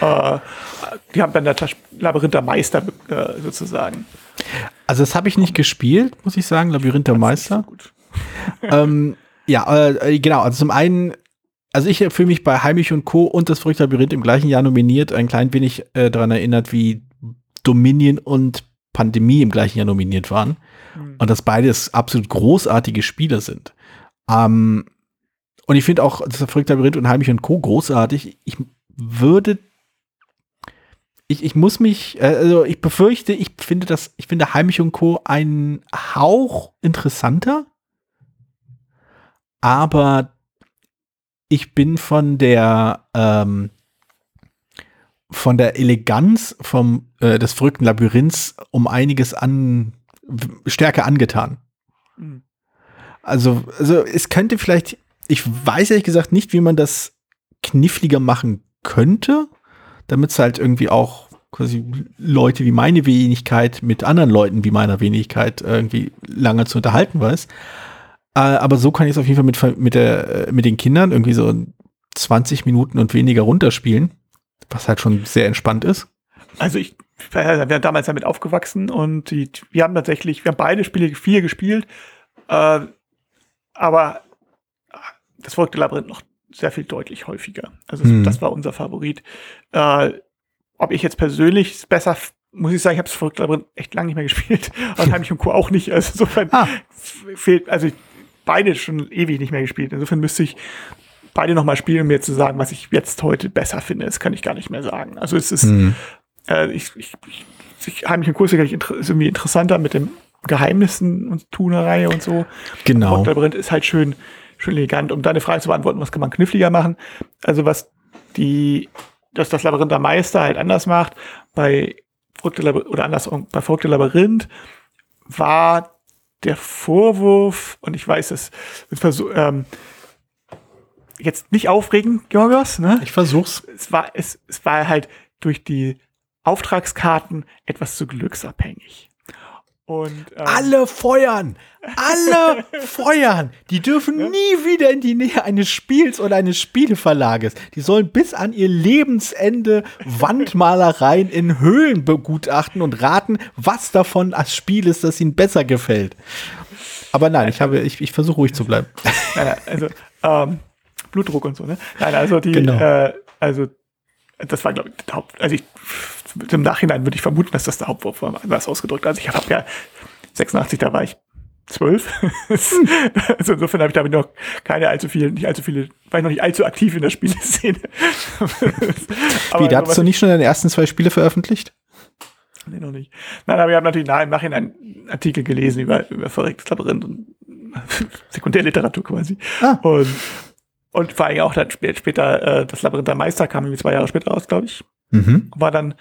äh, die haben dann das Labyrinth der Meister äh, sozusagen. Also das habe ich nicht gespielt, muss ich sagen, Labyrinth der Meister. Gut. ähm, ja, äh, genau. Also zum einen, also ich fühle mich bei Heimlich und Co. und das verrückte Labyrinth im gleichen Jahr nominiert, ein klein wenig äh, daran erinnert, wie Dominion und Pandemie im gleichen Jahr nominiert waren. Und dass beides absolut großartige Spiele sind. Ähm, und ich finde auch das verrückte Labyrinth und Heimlich und Co. großartig. Ich würde ich, ich muss mich, äh, also ich befürchte, ich finde das, ich finde Heimlich und Co. einen Hauch interessanter, aber ich bin von der ähm, von der Eleganz vom äh, des verrückten Labyrinths um einiges an stärker angetan. Mhm. Also, also es könnte vielleicht, ich weiß ehrlich gesagt nicht, wie man das kniffliger machen könnte, damit es halt irgendwie auch quasi Leute wie meine Wenigkeit mit anderen Leuten wie meiner Wenigkeit irgendwie lange zu unterhalten weiß. Äh, aber so kann ich es auf jeden Fall mit, mit, der, äh, mit den Kindern irgendwie so 20 Minuten und weniger runterspielen, was halt schon sehr entspannt ist. Also ich, wir sind damals damit aufgewachsen und die, wir haben tatsächlich, wir haben beide Spiele viel gespielt, äh, aber das verrückte Labyrinth noch sehr viel deutlich häufiger. Also Mhm. das war unser Favorit. Äh, ob ich jetzt persönlich es besser, muss ich sagen, ich habe das verrückte Labyrinth echt lange nicht mehr gespielt und Heimlich und Co. auch nicht. Also insofern Ah. fehlt, also ich, beide schon ewig nicht mehr gespielt. Insofern müsste ich beide noch mal spielen, um mir zu sagen, was ich jetzt heute besser finde. Das kann ich gar nicht mehr sagen. Also es ist, Mhm. äh, ich, ich, ich, ich heimlich im Kurs ist irgendwie interessanter mit den Geheimnissen und Tunerei und so. Genau. Und Labyrinth ist halt schön, schön elegant. Um deine Frage zu beantworten, was kann man kniffliger machen? Also was die, dass das Labyrinth der Meister halt anders macht, bei Verrückte Labyrinth, oder andersrum, bei Verrückte Labyrinth war der Vorwurf, und ich weiß, es ähm, jetzt nicht aufregen, Georgos, ne? Ich versuch's. Es war, es, es war halt durch die Auftragskarten etwas zu glücksabhängig. Und, ähm, Alle feuern! Alle feuern! Die dürfen nie wieder in die Nähe eines Spiels oder eines Spieleverlages. Die sollen bis an ihr Lebensende Wandmalereien in Höhlen begutachten und raten, was davon als Spiel ist, das ihnen besser gefällt. Aber nein, ich habe, ich, ich versuche ruhig zu bleiben. Nein, also ähm, Blutdruck und so, ne? Nein, also die, Genau. äh, also das war, glaube ich, der Haupt, also ich, im Nachhinein würde ich vermuten, dass das der Hauptwurf war, anders ausgedrückt. Also ich habe ja 86, da war ich zwölf. also insofern habe ich damit noch keine allzu viele, nicht allzu viele, war ich noch nicht allzu aktiv in der Spieleszene. Wie, da hast du nicht schon deine ersten zwei Spiele veröffentlicht? Nee, noch nicht. Nein, aber wir haben natürlich nach, im Nachhinein Artikel gelesen über, über verrücktes Labyrinth und Sekundärliteratur quasi. Ah. Und, und vor allem auch dann spä- später äh, das Labyrinth der Meister kam irgendwie zwei Jahre später raus, glaube ich. Mhm. War dann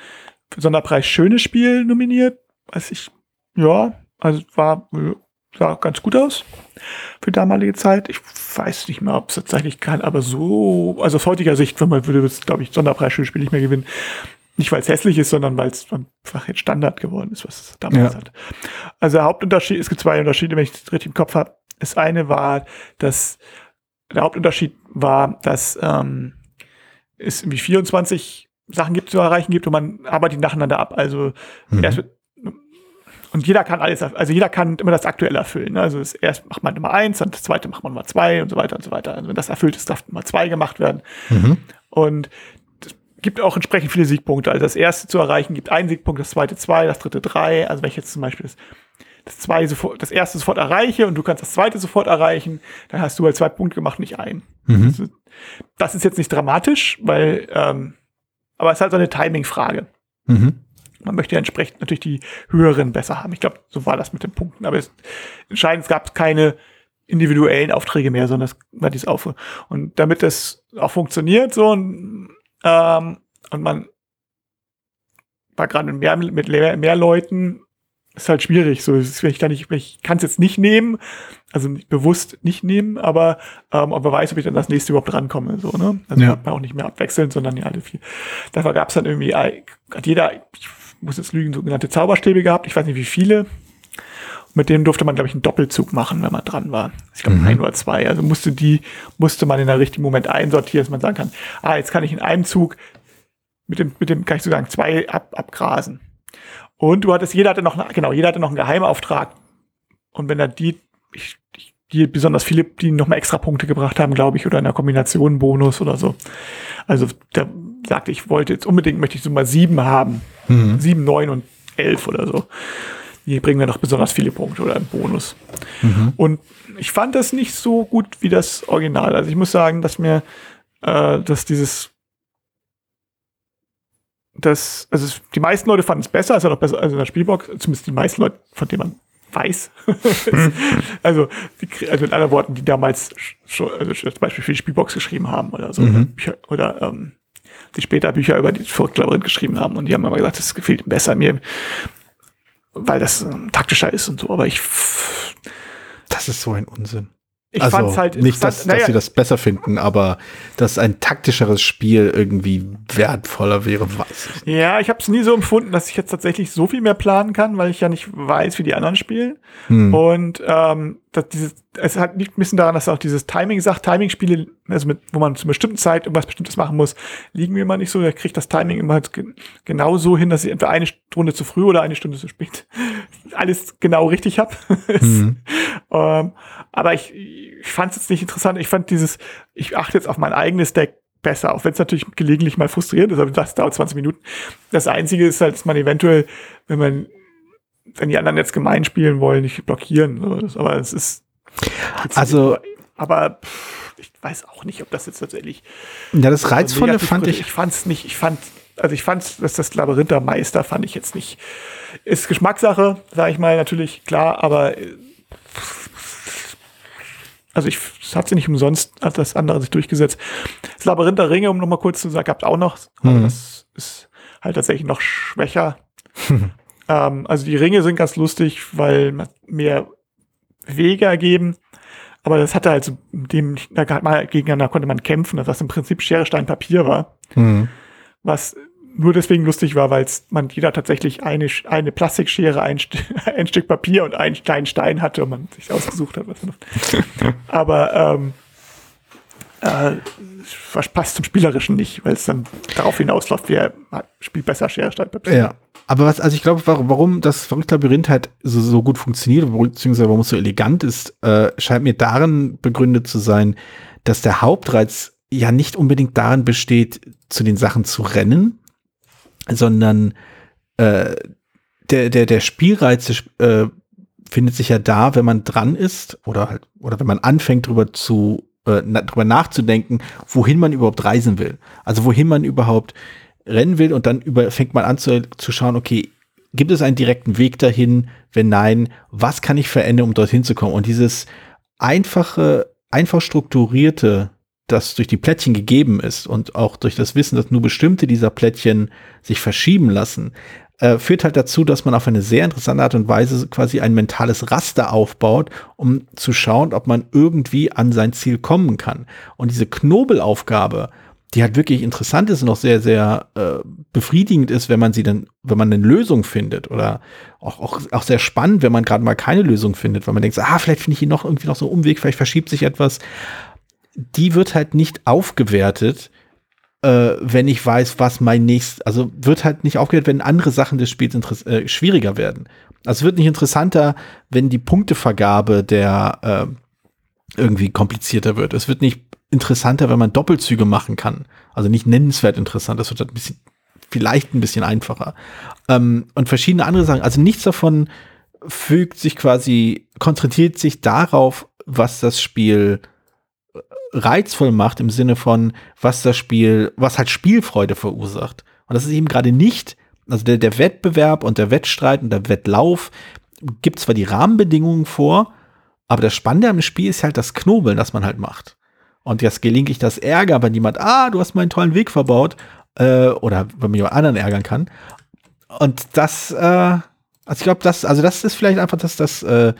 für Sonderpreis Schönes Spiel nominiert. Weiß ich, ja, also war, sah ganz gut aus für damalige Zeit. Ich weiß nicht mehr, ob es tatsächlich kann, aber so, also aus heutiger Sicht, wenn man würde glaube ich, Sonderpreis Schönes Spiel nicht mehr gewinnen. Nicht, weil es hässlich ist, sondern weil es einfach jetzt Standard geworden ist, was es damals Ja. hat. Also der Hauptunterschied, es gibt zwei Unterschiede, wenn ich das richtig im Kopf habe. Das eine war, dass der Hauptunterschied war, dass ähm, es irgendwie 24 Sachen gibt zu erreichen gibt und man arbeitet die nacheinander ab. Also Mhm. erst und jeder kann alles, also jeder kann immer das aktuell erfüllen. Ne? Also das erst macht man Nummer eins, dann das zweite macht man Nummer zwei und so weiter und so weiter. Also wenn das erfüllt ist, darf Nummer zwei gemacht werden. Mhm. Und es gibt auch entsprechend viele Siegpunkte. Also das erste zu erreichen gibt einen Siegpunkt, das zweite zwei, das dritte drei. Also wenn ich jetzt zum Beispiel das, das, zwei sofort, das erste sofort erreiche und du kannst das zweite sofort erreichen, dann hast du halt zwei Punkte gemacht, nicht einen. Mhm. Das, ist, das ist jetzt nicht dramatisch, weil, ähm, aber es ist halt so eine Timing-Frage. Mhm. Man möchte ja entsprechend natürlich die höheren besser haben. Ich glaube, so war das mit den Punkten. Aber es, entscheidend, es gab keine individuellen Aufträge mehr, sondern es war dieses Auf. Und damit das auch funktioniert, so und, ähm, und man war gerade mit mehr, mit mehr, mehr Leuten, ist halt schwierig. So, ich nicht, wenn ich kann es jetzt nicht nehmen, also nicht, bewusst nicht nehmen, aber ähm, ob man weiß, ob ich dann das nächste überhaupt rankomme. So, ne? Also Ja. man auch nicht mehr abwechseln, sondern ja alle vier. Dafür gab es dann irgendwie, äh, hat jeder, ich muss jetzt lügen, sogenannte Zauberstäbe gehabt, ich weiß nicht wie viele. Mit denen durfte man, glaube ich, einen Doppelzug machen, wenn man dran war. Ich glaube, Mhm. ein oder zwei. Also musste die, musste man in der richtigen Moment einsortieren, dass man sagen kann, ah, jetzt kann ich in einem Zug mit dem, mit dem, kann ich sozusagen zwei ab, abgrasen. Und du hattest, jeder hatte noch, eine- genau, jeder hatte noch einen Geheimauftrag. Und wenn er die, ich, die besonders viele, die noch mal extra Punkte gebracht haben, glaube ich, oder in der Kombination Bonus oder so. Also der sagte, ich wollte jetzt unbedingt, möchte ich so mal sieben haben. Mhm. Sieben, neun und elf oder so. Die bringen mir noch besonders viele Punkte oder einen Bonus. Mhm. Und ich fand das nicht so gut wie das Original. Also ich muss sagen, dass mir, äh, dass dieses, das, also es, die meisten Leute fanden es besser, als er noch besser, also in der Spielbox, zumindest die meisten Leute, von denen man weiß. also, die, also in anderen Worten, die damals schon, also zum Beispiel für die Spielbox geschrieben haben oder so, oder, Bücher, oder ähm, die später Bücher über die Verrückt geschrieben haben und die haben immer gesagt, das gefällt besser mir, weil das ähm, taktischer ist und so, aber ich, Das ist so ein Unsinn. Ich also fand's halt nicht, dass, interessant. dass sie das besser finden, aber dass ein taktischeres Spiel irgendwie wertvoller wäre, weiß ich nicht. Ja, ich habe es nie so empfunden, dass ich jetzt tatsächlich so viel mehr planen kann, weil ich ja nicht weiß, wie die anderen spielen. Hm. Und ähm, das, dieses, es hat liegt ein bisschen daran, dass auch dieses Timing sagt, Timing-Spiele, also mit, wo man zu einer bestimmten Zeit irgendwas Bestimmtes machen muss, liegen mir immer nicht so. Da kriegt das Timing immer halt ge genau so hin, dass ich entweder eine Stunde zu früh oder eine Stunde zu spät alles genau richtig habe. Mhm. ähm, aber ich, ich fand es jetzt nicht interessant. Ich fand dieses, ich achte jetzt auf mein eigenes Deck besser, auch wenn es natürlich gelegentlich mal frustrierend ist, aber das dauert 20 Minuten. Das Einzige ist halt, dass man eventuell, wenn man, wenn die anderen jetzt gemein spielen wollen, nicht blockieren. Das, aber es ist. Also- Aber pff, ich weiß auch nicht, ob das jetzt tatsächlich. Ja, das Reizvolle negativ fand ich. Ich fand's nicht, ich fand, also ich fand, dass das Labyrinth der Meister fand ich jetzt nicht. Ist Geschmackssache, sage ich mal, natürlich, klar, aber äh, also ich es hat sie nicht umsonst, hat das andere sich durchgesetzt. Das Labyrinth der Ringe, um nochmal kurz zu sagen, gab es auch noch, aber Mhm. das ist halt tatsächlich noch schwächer. ähm, also die Ringe sind ganz lustig, weil man mehr Wege ergeben, aber das hatte halt so, dem, da mal gegeneinander konnte man kämpfen, dass das im Prinzip Schere, Stein, Papier war. Mhm. Was nur deswegen lustig war, weil man jeder tatsächlich eine, eine Plastikschere, ein, ein Stück Papier und einen kleinen Stein hatte und man sich ausgesucht hat, was man Aber ähm, äh, passt zum Spielerischen nicht, weil es dann darauf hinausläuft, wer spielt besser Schere, Stein, Papier. Ja. Aber was, also ich glaube, warum das verrückte Labyrinth halt so, so gut funktioniert, beziehungsweise warum es so elegant ist, äh, scheint mir darin begründet zu sein, dass der Hauptreiz ja nicht unbedingt darin besteht, zu den Sachen zu rennen, sondern äh, der, der, der Spielreiz äh, findet sich ja da, wenn man dran ist oder halt, oder wenn man anfängt, drüber zu äh, na, drüber nachzudenken, wohin man überhaupt reisen will. Also wohin man überhaupt rennen will und dann über, fängt man an zu, zu schauen, okay, gibt es einen direkten Weg dahin? Wenn nein, was kann ich verändern, um dorthin zu kommen? Und dieses einfache, einfach strukturierte, das durch die Plättchen gegeben ist und auch durch das Wissen, dass nur bestimmte dieser Plättchen sich verschieben lassen, äh, führt halt dazu, dass man auf eine sehr interessante Art und Weise quasi ein mentales Raster aufbaut, um zu schauen, ob man irgendwie an sein Ziel kommen kann. Und diese Knobelaufgabe, die halt wirklich interessant ist und auch sehr, sehr äh, befriedigend ist, wenn man sie dann, wenn man eine Lösung findet oder auch, auch, auch sehr spannend, wenn man gerade mal keine Lösung findet, weil man denkt, ah, vielleicht finde ich hier noch irgendwie noch so einen Umweg, vielleicht verschiebt sich etwas. Die wird halt nicht aufgewertet, äh, wenn ich weiß, was mein nächstes, also wird halt nicht aufgewertet, wenn andere Sachen des Spiels äh, schwieriger werden. Also es wird nicht interessanter, wenn die Punktevergabe der äh, irgendwie komplizierter wird. Es wird nicht interessanter, wenn man Doppelzüge machen kann. Also nicht nennenswert interessant, das wird halt ein bisschen, vielleicht ein bisschen einfacher. Ähm, und verschiedene andere Sachen. Also nichts davon fügt sich quasi, konzentriert sich darauf, was das Spiel reizvoll macht im Sinne von, was das Spiel, was halt Spielfreude verursacht. Und das ist eben gerade nicht, also der, der Wettbewerb und der Wettstreit und der Wettlauf gibt zwar die Rahmenbedingungen vor, aber das Spannende am Spiel ist halt das Knobeln, das man halt macht. Und jetzt gelingt ich das Ärger, wenn jemand, ah, du hast meinen tollen Weg verbaut, äh, oder wenn man jemand anderen ärgern kann. Und das, äh, also ich glaube, das, also das ist vielleicht einfach das, das äh,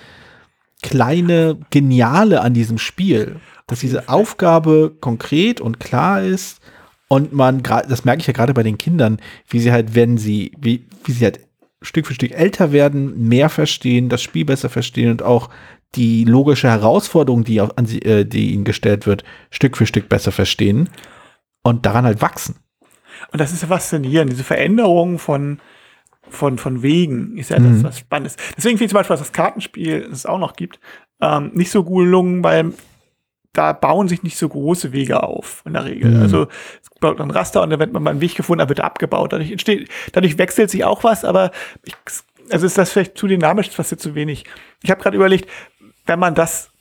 kleine Geniale an diesem Spiel, dass diese Aufgabe konkret und klar ist und man gerade, das merke ich ja gerade bei den Kindern, wie sie halt, wenn sie, wie, wie sie halt Stück für Stück älter werden, mehr verstehen, das Spiel besser verstehen und auch die logische Herausforderung, die, an sie, äh, die ihnen gestellt wird, Stück für Stück besser verstehen und daran halt wachsen. Und das ist ja faszinierend, diese Veränderung von, von, von Wegen ist ja mhm. das, was spannend ist. Deswegen finde ich zum Beispiel, dass das Kartenspiel, das es auch noch gibt, ähm, nicht so gut gelungen, weil da bauen sich nicht so große Wege auf in der Regel. Mhm. Also es baut ein Raster und dann wird man mal einen Weg gefunden, dann wird er abgebaut. Dadurch entsteht, dadurch wechselt sich auch was, aber ich, also ist das vielleicht zu dynamisch, ist fast zu wenig. Ich habe gerade überlegt, wenn man das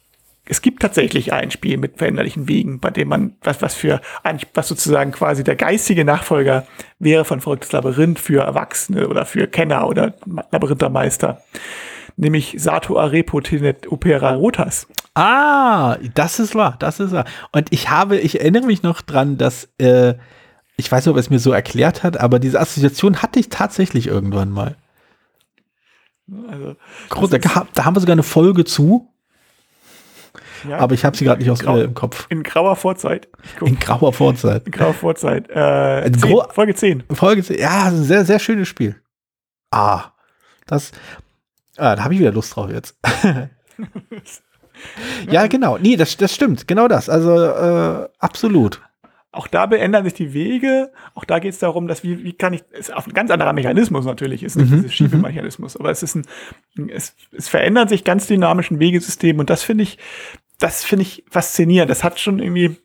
es gibt tatsächlich ein Spiel mit veränderlichen Wegen, bei dem man was, was für was sozusagen quasi der geistige Nachfolger wäre von Verrücktes Labyrinth für Erwachsene oder für Kenner oder Labyrinthermeister. Nämlich Sato Arepo Tenet Opera Rotas. Ah, das ist wahr, das ist wahr. Und ich habe, ich erinnere mich noch dran, dass, äh, ich weiß nicht, ob es mir so erklärt hat, aber diese Assoziation hatte ich tatsächlich irgendwann mal. Also, Groß, da, da haben wir sogar eine Folge zu. Ja, aber ich habe sie gerade nicht aus Grau, im Kopf. In grauer Vorzeit. In grauer Vorzeit. In grauer Vorzeit. Äh, 10, Folge 10. Folge 10. Ja, ein sehr, sehr schönes Spiel. Ah, das. Ah, da habe ich wieder Lust drauf jetzt. ja, genau. Nee, das, das stimmt. Genau das. Also, äh, absolut. Auch da beändern sich die Wege. Auch da geht es darum, dass wie, wie kann ich, es ist auf ein ganz anderer Mechanismus natürlich, ist nicht mhm. dieses Schiebemechanismus, aber es ist ein, es, es verändern sich ganz dynamischen Wegesystem und das finde ich, das finde ich faszinierend. Das hat schon irgendwie,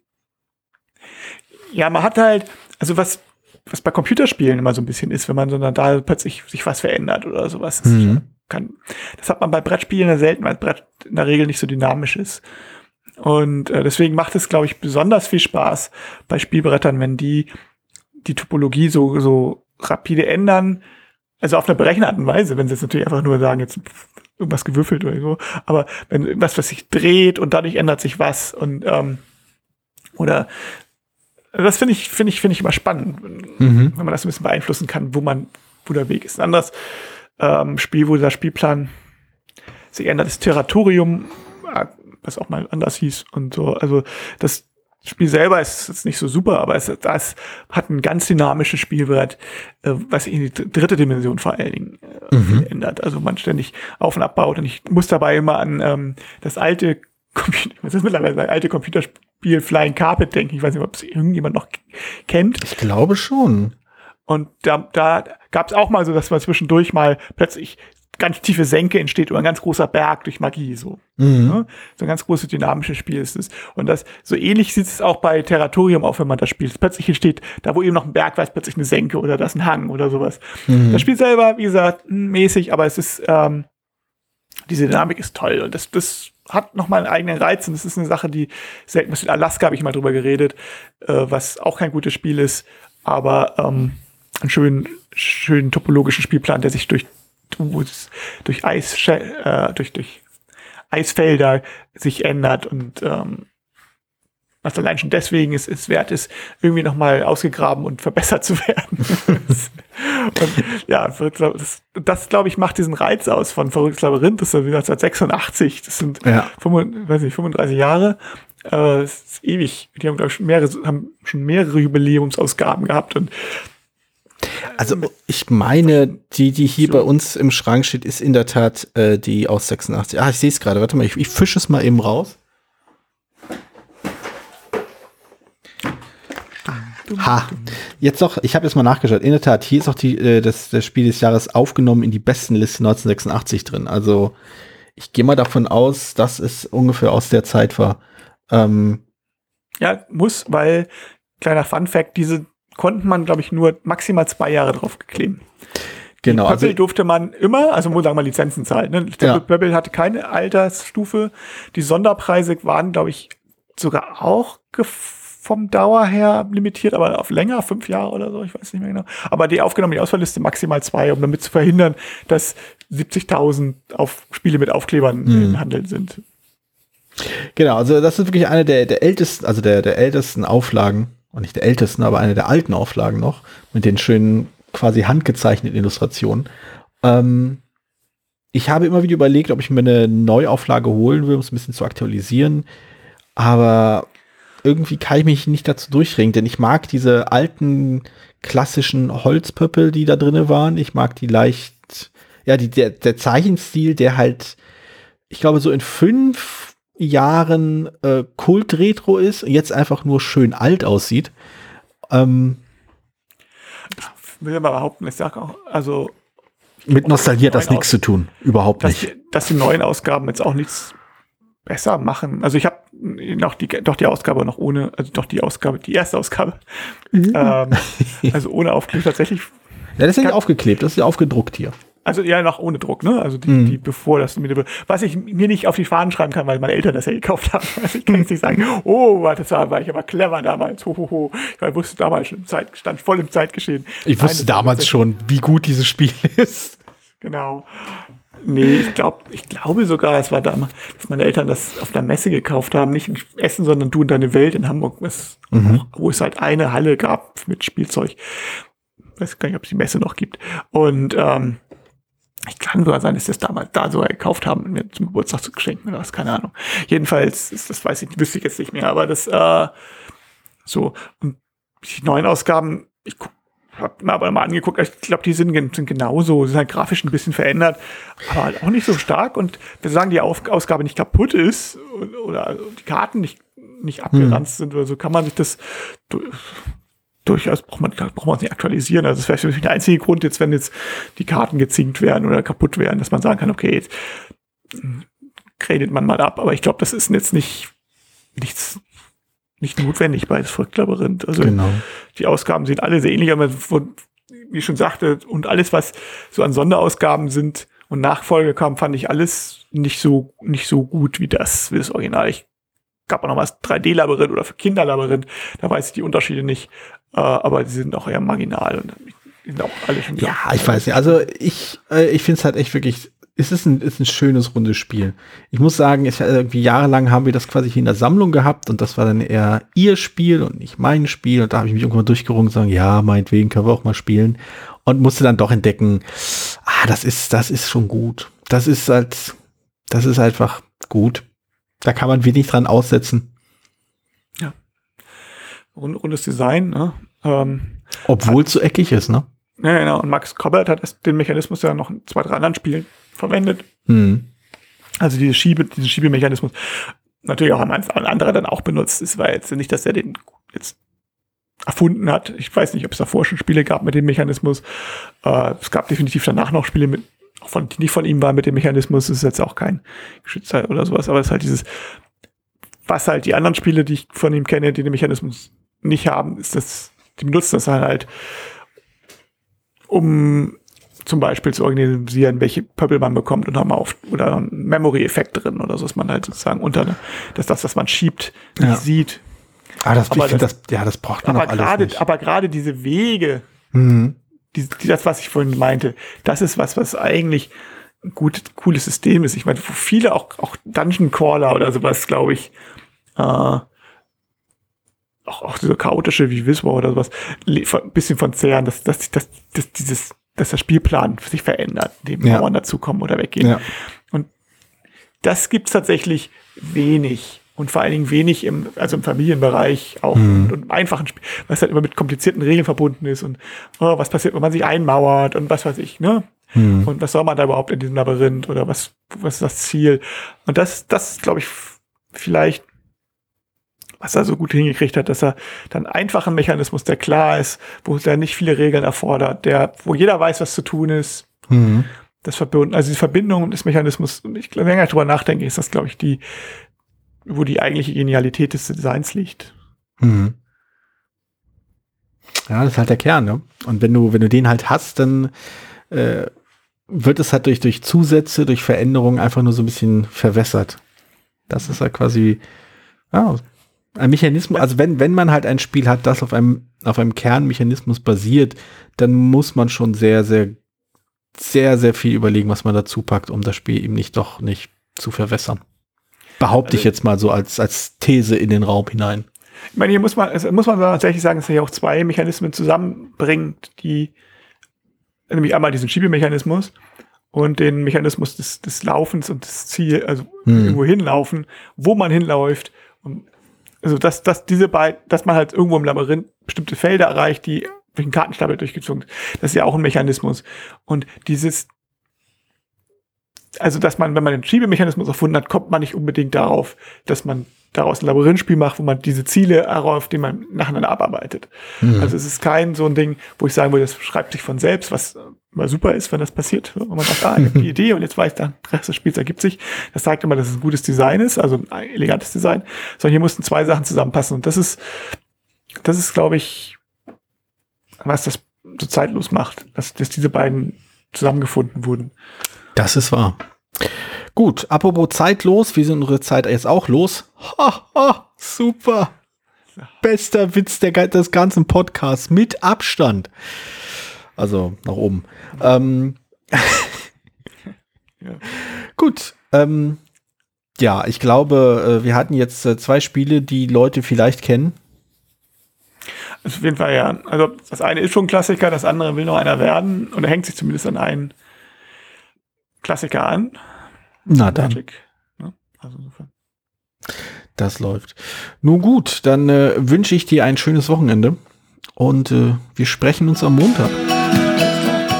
ja, man hat halt, also was, was bei Computerspielen immer so ein bisschen ist, wenn man so da plötzlich sich was verändert oder sowas. Mhm. Kann, das hat man bei Brettspielen ja selten, weil Brett in der Regel nicht so dynamisch ist. Und äh, deswegen macht es, glaube ich, besonders viel Spaß bei Spielbrettern, wenn die die Topologie so, so rapide ändern. Also auf eine berechnete Art und Weise, wenn sie jetzt natürlich einfach nur sagen, jetzt irgendwas gewürfelt oder so. Aber wenn irgendwas, was sich dreht und dadurch ändert sich was und ähm, oder das finde ich, finde ich, finde ich immer spannend, mhm. wenn man das ein bisschen beeinflussen kann, wo man, wo der Weg ist. Ein anderes ähm, Spiel, wo der Spielplan sich ändert, ist Territorium. was auch mal anders hieß und so. Also das Spiel selber ist jetzt nicht so super, aber es das hat ein ganz dynamisches Spielbrett, äh, was in die dritte Dimension vor allen Dingen äh, mhm. ändert. Also man ständig auf und abbaut und ich muss dabei immer an ähm, das alte Computer, was ist mittlerweile ein alte Computerspiel Flying Carpet denken. Ich weiß nicht, ob es irgendjemand noch kennt. Ich glaube schon. Und da, da gab es auch mal so, dass man zwischendurch mal plötzlich ganz tiefe Senke entsteht oder ein ganz großer Berg durch Magie so. Mhm. Ne? So ein ganz großes dynamisches Spiel ist es. Und das so ähnlich sieht es auch bei Territorium auf, wenn man das spielt. Plötzlich entsteht, da wo eben noch ein Berg war, ist plötzlich eine Senke oder das ein Hang oder sowas. Mhm. Das Spiel selber, wie gesagt, mäßig, aber es ist ähm, diese Dynamik ist toll und das, das hat noch mal einen eigenen Reiz und das ist eine Sache, die selten ist. In Alaska habe ich mal drüber geredet, äh, was auch kein gutes Spiel ist, aber ähm, einen schönen, schönen topologischen Spielplan, der sich durch durch Eis, äh, durch, durch Eisfelder sich ändert und ähm, was allein schon deswegen ist, ist wert ist, irgendwie nochmal ausgegraben und verbessert zu werden. und ja, das, das glaube ich, macht diesen Reiz aus von Verrücktes Labyrinth. Das ist 1986. Das sind ja. 35, weiß nicht, 35 Jahre. Äh, das ist ewig. Die haben, glaube ich, schon mehrere, haben schon mehrere Jubiläumsausgaben gehabt und also ich meine, die, die hier so. bei uns im Schrank steht, ist in der Tat äh, die aus 86. Ah, ich sehe es gerade. Warte mal, ich, ich fische es mal eben raus. Ha, jetzt doch, ich habe jetzt mal nachgeschaut. In der Tat, hier ist auch die, äh, das, das Spiel des Jahres aufgenommen in die besten Liste 1986 drin. Also ich gehe mal davon aus, dass es ungefähr aus der Zeit war. Ähm, ja, muss, weil, kleiner Fun Fact, diese konnte man, glaube ich, nur maximal zwei Jahre drauf kleben. Genau. Pöppel also, durfte man immer, also muss sagen mal Lizenzen zahlen. Ne? Der ja. Pöppel hatte keine Altersstufe. Die Sonderpreise waren, glaube ich, sogar auch vom Dauer her limitiert, aber auf länger, fünf Jahre oder so, ich weiß nicht mehr genau. Aber die aufgenommene Auswahlliste maximal zwei, um damit zu verhindern, dass 70.000 auf Spiele mit Aufklebern mhm. im Handel sind. Genau, also das ist wirklich eine der, der ältesten, also der, der ältesten Auflagen und nicht der ältesten, aber eine der alten Auflagen noch, mit den schönen quasi handgezeichneten Illustrationen. Ähm, ich habe immer wieder überlegt, ob ich mir eine Neuauflage holen will, um es ein bisschen zu aktualisieren. Aber irgendwie kann ich mich nicht dazu durchringen, denn ich mag diese alten klassischen Holzpöppel, die da drinne waren. Ich mag die leicht, ja, die, der, der Zeichenstil, der halt, ich glaube, so in fünf Jahren äh, Kult-Retro ist, jetzt einfach nur schön alt aussieht. Ähm, ich will mal behaupten, ich sage auch, also mit Nostalgie hat das nichts zu tun, überhaupt dass nicht. Die, dass die neuen Ausgaben jetzt auch nichts besser machen. Also ich habe noch die, doch die Ausgabe noch ohne, also doch die Ausgabe, die erste Ausgabe, mhm. ähm, also ohne Aufkleber tatsächlich. Ja, das ist ja nicht aufgeklebt, das ist ja aufgedruckt hier. Also ja, noch ohne Druck, ne? Also die, mhm. die bevor das mit was ich mir nicht auf die Fahnen schreiben kann, weil meine Eltern das ja gekauft haben. Also ich kann jetzt nicht sagen, oh, das war, war ich aber clever damals. Ho, ho, ho. Ich wusste damals schon Zeit, stand voll im Zeitgeschehen. Ich wusste Nein, damals schon, wie gut dieses Spiel ist. Genau. Nee, ich glaube, ich glaube sogar, es war damals, dass meine Eltern das auf der Messe gekauft haben, nicht in Essen, sondern du und deine Welt in Hamburg, was, mhm. wo es halt eine Halle gab mit Spielzeug. Ich weiß gar nicht, ob es die Messe noch gibt. Und ähm, kann sogar sein, dass sie das damals da so gekauft haben, mir zum Geburtstag zu schenken oder was, keine Ahnung. Jedenfalls, ist, das weiß ich, wüsste ich jetzt nicht mehr, aber das, äh, so. Und die neuen Ausgaben, ich habe mir aber mal angeguckt, ich glaube, die sind, sind genauso, sind halt grafisch ein bisschen verändert, aber halt auch nicht so stark. Und wir sagen, die Auf Ausgabe nicht kaputt ist oder die Karten nicht, nicht abgeranzt hm. sind oder so, kann man sich das durchaus braucht man, braucht man nicht aktualisieren. Also das wäre vielleicht der einzige Grund jetzt, wenn jetzt die Karten gezinkt werden oder kaputt werden, dass man sagen kann, okay, jetzt gradet man mal ab. Aber ich glaube, das ist jetzt nicht nichts nicht notwendig bei das Volklabyrinth. Also genau. die Ausgaben sind alle sehr ähnlich, aber wie ich schon sagte, und alles, was so an Sonderausgaben sind und Nachfolge kam, fand ich alles nicht so, nicht so gut wie das, wie das Original. Ich gab auch noch was 3D-Labyrinth oder für Kinderlabyrinth, da weiß ich die Unterschiede nicht. Äh, aber die sind auch eher marginal und sind auch alle schon Ja, ich weiß nicht. Also ich, äh, ich finde es halt echt wirklich, es ist ein, ist ein schönes rundes Spiel. Ich muss sagen, ich, also irgendwie jahrelang haben wir das quasi hier in der Sammlung gehabt und das war dann eher ihr Spiel und nicht mein Spiel. Und da habe ich mich irgendwann durchgerungen und sagen, ja, meinetwegen können wir auch mal spielen. Und musste dann doch entdecken, ah, das ist, das ist schon gut. Das ist halt, das ist einfach gut. Da kann man wenig dran aussetzen. Rundes Design, ne? Ähm, Obwohl es so eckig ist, ne? ja, genau. Und Max Cobbett hat den Mechanismus ja noch in zwei, drei anderen Spielen verwendet. Hm. Also diese Schiebe, diesen Schiebemechanismus. Natürlich auch ein anderer dann auch benutzt. Es war jetzt nicht, dass er den jetzt erfunden hat. Ich weiß nicht, ob es davor schon Spiele gab mit dem Mechanismus. Äh, es gab definitiv danach noch Spiele mit, von, die nicht von ihm waren mit dem Mechanismus. Das ist jetzt auch kein Geschützer oder sowas, aber es ist halt dieses, was halt die anderen Spiele, die ich von ihm kenne, die den Mechanismus nicht haben, ist das, die benutzen das halt, um zum Beispiel zu organisieren, welche Pöppel man bekommt und haben auf oder ein Memory-Effekt drin oder so, dass man halt sozusagen unter, dass das, was man schiebt, nicht Ja. sieht. Ah, das, Aber das- das, ja, das braucht man Aber auch alles gerade, nicht. aber gerade diese Wege, Mhm. die, die, das, was ich vorhin meinte, das ist was, was eigentlich ein gut, cooles System ist. Ich meine, wo viele auch, auch Dungeon Crawler oder sowas, glaube ich, äh, auch, auch so chaotische wie Wismar oder sowas, ein bisschen von zehren, dass, dass, dass, dass dieses, dass der Spielplan sich verändert, indem Ja. Mauern dazukommen oder weggehen. Ja. Das gibt's tatsächlich wenig. Und vor allen Dingen wenig im, also im Familienbereich auch Mhm. und, und im einfachen Spiel, was halt immer mit komplizierten Regeln verbunden ist und oh, was passiert, wenn man sich einmauert und was weiß ich, ne? Mhm. Und was soll man da überhaupt in diesem Labyrinth oder was, was ist das Ziel? Und das, das glaube ich, vielleicht, was er so gut hingekriegt hat, dass er dann einfachen Mechanismus, der klar ist, wo der nicht viele Regeln erfordert, der, wo jeder weiß, was zu tun ist, Mhm. das verbunden, also die Verbindung des Mechanismus, und ich glaube, länger drüber nachdenke, ist das, glaube ich, die, wo die eigentliche Genialität des Designs liegt. Mhm. Ja, das ist halt der Kern, ne? Und wenn du, wenn du den halt hast, dann äh, wird es halt durch, durch Zusätze, durch Veränderungen einfach nur so ein bisschen verwässert. Das ist halt quasi ja, ein Mechanismus. Also wenn, wenn man halt ein Spiel hat, das auf einem, auf einem Kernmechanismus basiert, dann muss man schon sehr, sehr, sehr, sehr viel überlegen, was man dazu packt, um das Spiel eben nicht doch nicht zu verwässern. Behaupte ich Also- jetzt mal so als, als These in den Raum hinein. Ich meine, hier muss man, muss man tatsächlich sagen, dass er hier auch zwei Mechanismen zusammenbringt, die, nämlich einmal diesen Schiebemechanismus und den Mechanismus des, des Laufens und des Ziel, also Hm. irgendwo hinlaufen, wo man hinläuft. Und also dass, dass diese beiden, dass man halt irgendwo im Labyrinth bestimmte Felder erreicht, die durch einen Kartenstapel durchgezogen sind. Das ist ja auch ein Mechanismus. Und dieses, also dass man, wenn man den Schiebemechanismus erfunden hat, kommt man nicht unbedingt darauf, dass man daraus ein Labyrinthspiel macht, wo man diese Ziele erläuft, die man nacheinander abarbeitet. Also es ist kein so ein Ding, wo ich sagen würde, das schreibt sich von selbst, was mal super ist, wenn das passiert. Wenn man sagt, ah, ich habe die Idee und jetzt weiß dann, der Rest des Spiels ergibt sich. Das zeigt immer, dass es ein gutes Design ist, also ein elegantes Design. Sondern hier mussten zwei Sachen zusammenpassen. Und das ist, das ist, glaube ich, was das so zeitlos macht, dass, dass diese beiden zusammengefunden wurden. Das ist wahr. Gut, apropos zeitlos, wir sind unsere Zeit jetzt auch los. Ha, ha, super. Bester Witz der, des ganzen Podcasts mit Abstand. Also nach oben. Ähm, Ja. Gut. Ähm, ja, ich glaube, äh, wir hatten jetzt äh, zwei Spiele, die Leute vielleicht kennen. Also auf jeden Fall, ja. Also das eine ist schon ein Klassiker, das andere will noch einer werden und er hängt sich zumindest an einen Klassiker an. Na dann, Magic. Ne? Also insofern. das läuft. Nun gut, dann äh, wünsche ich dir ein schönes Wochenende und äh, wir sprechen uns am Montag.